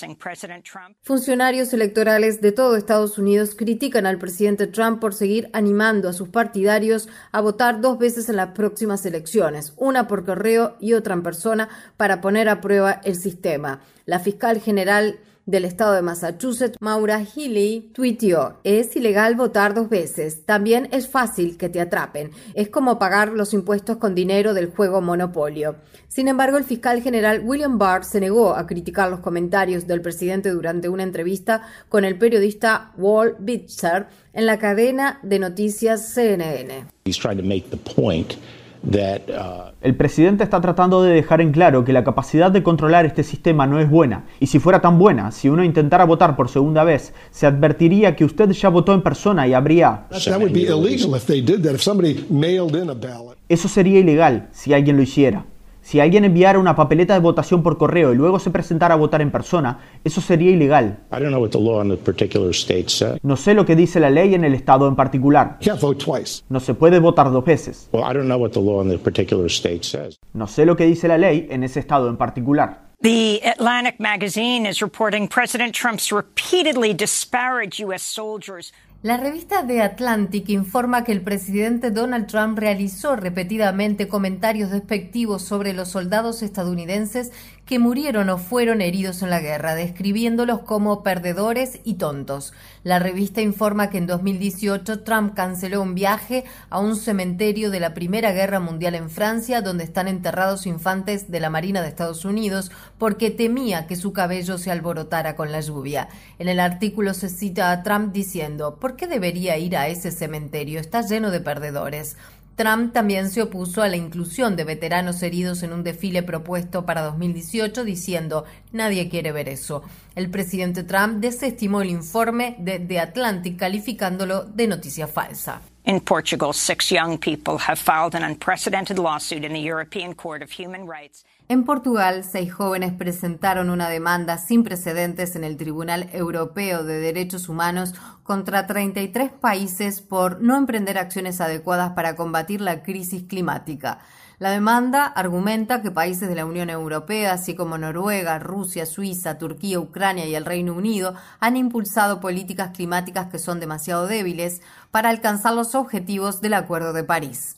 Funcionarios electorales de todo Estados Unidos critican al presidente Trump por seguir animando a sus partidarios a votar dos veces en las próximas elecciones, una por correo y otra en persona, para poner a prueba el sistema. La fiscal general del estado de Massachusetts, Maura Healy, tuiteó, es ilegal votar dos veces. También es fácil que te atrapen. Es como pagar los impuestos con dinero del juego Monopolio. Sin embargo, el fiscal general William Barr se negó a criticar los comentarios del presidente durante una entrevista con el periodista Walt Bitzer en la cadena de noticias CNN. He's trying to make the point that uh, El presidente está tratando de dejar en claro que la capacidad de controlar este sistema no es buena, y si fuera tan buena, si uno intentara votar por segunda vez, se advertiría que usted ya votó en persona y habría... That, that would be illegal if they did that. If somebody mailed in a ballot. Eso sería ilegal si alguien lo hiciera. Si alguien enviara una papeleta de votación por correo y luego se presentara a votar en persona, eso sería ilegal. I don't know what the law in the particular state says. No sé lo que dice la ley en el estado en particular. No se puede votar dos veces. Well, I don't know what the law in the particular state says. No sé lo que dice la ley en ese estado en particular. The Atlantic magazine is reporting President Trump's repeatedly disparaged U.S. soldiers La revista The Atlantic informa que el presidente Donald Trump realizó repetidamente comentarios despectivos sobre los soldados estadounidenses que murieron o fueron heridos en la guerra, describiéndolos como perdedores y tontos. La revista informa que en 2018 Trump canceló un viaje a un cementerio de la Primera Guerra Mundial en Francia, donde están enterrados infantes de la Marina de Estados Unidos, porque temía que su cabello se alborotara con la lluvia. En el artículo se cita a Trump diciendo, ¿por qué debería ir a ese cementerio? Está lleno de perdedores. Trump también se opuso a la inclusión de veteranos heridos en un desfile propuesto para 2018, diciendo nadie quiere ver eso. El presidente Trump desestimó el informe de The Atlantic calificándolo de noticia falsa. In Portugal, six young people have filed an unprecedented lawsuit in the European Court of Human Rights. En Portugal, seis jóvenes presentaron una demanda sin precedentes en el Tribunal Europeo de Derechos Humanos contra 33 países por no emprender acciones adecuadas para combatir la crisis climática. La demanda argumenta que países de la Unión Europea, así como Noruega, Rusia, Suiza, Turquía, Ucrania y el Reino Unido, han impulsado políticas climáticas que son demasiado débiles para alcanzar los objetivos del Acuerdo de París.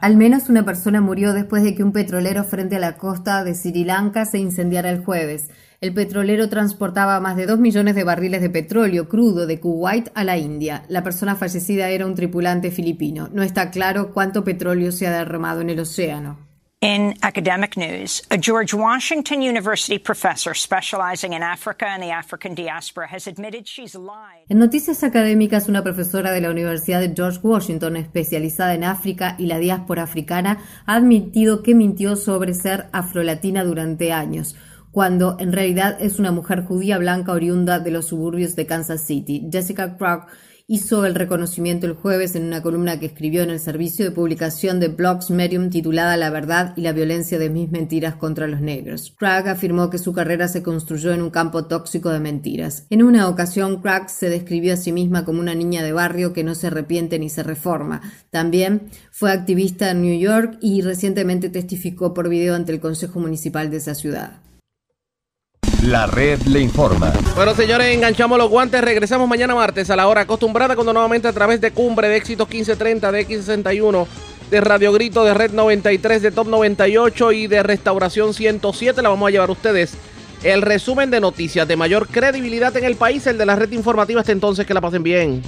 Al menos una persona murió después de que un petrolero frente a la costa de Sri Lanka se incendiara el jueves. El petrolero transportaba más de 2 millones de barriles de petróleo crudo de Kuwait a la India. La persona fallecida era un tripulante filipino. No está claro cuánto petróleo se ha derramado en el océano. In academic news, a George Washington University professor specializing in Africa and the African diaspora has admitted she's lied. En noticias académicas, una profesora de la Universidad de George Washington, especializada en África y la diáspora africana, ha admitido que mintió sobre ser afrolatina durante años cuando en realidad es una mujer judía blanca oriunda de los suburbios de Kansas City. Jessica Crock hizo el reconocimiento el jueves en una columna que escribió en el servicio de publicación de blogs Medium titulada La verdad y la violencia de mis mentiras contra los negros. Craig afirmó que su carrera se construyó en un campo tóxico de mentiras. En una ocasión, Craig se describió a sí misma como una niña de barrio que no se arrepiente ni se reforma. También fue activista en New York y recientemente testificó por video ante el Consejo Municipal de esa ciudad. La red le informa. Bueno, señores, enganchamos los guantes. Regresamos mañana martes a la hora acostumbrada, cuando nuevamente a través de Cumbre de Éxitos 1530, de X61, de Radio Grito, de Red 93, de Top 98 y de Restauración 107, la vamos a llevar a ustedes. El resumen de noticias de mayor credibilidad en el país, el de la red informativa. Hasta entonces, que la pasen bien.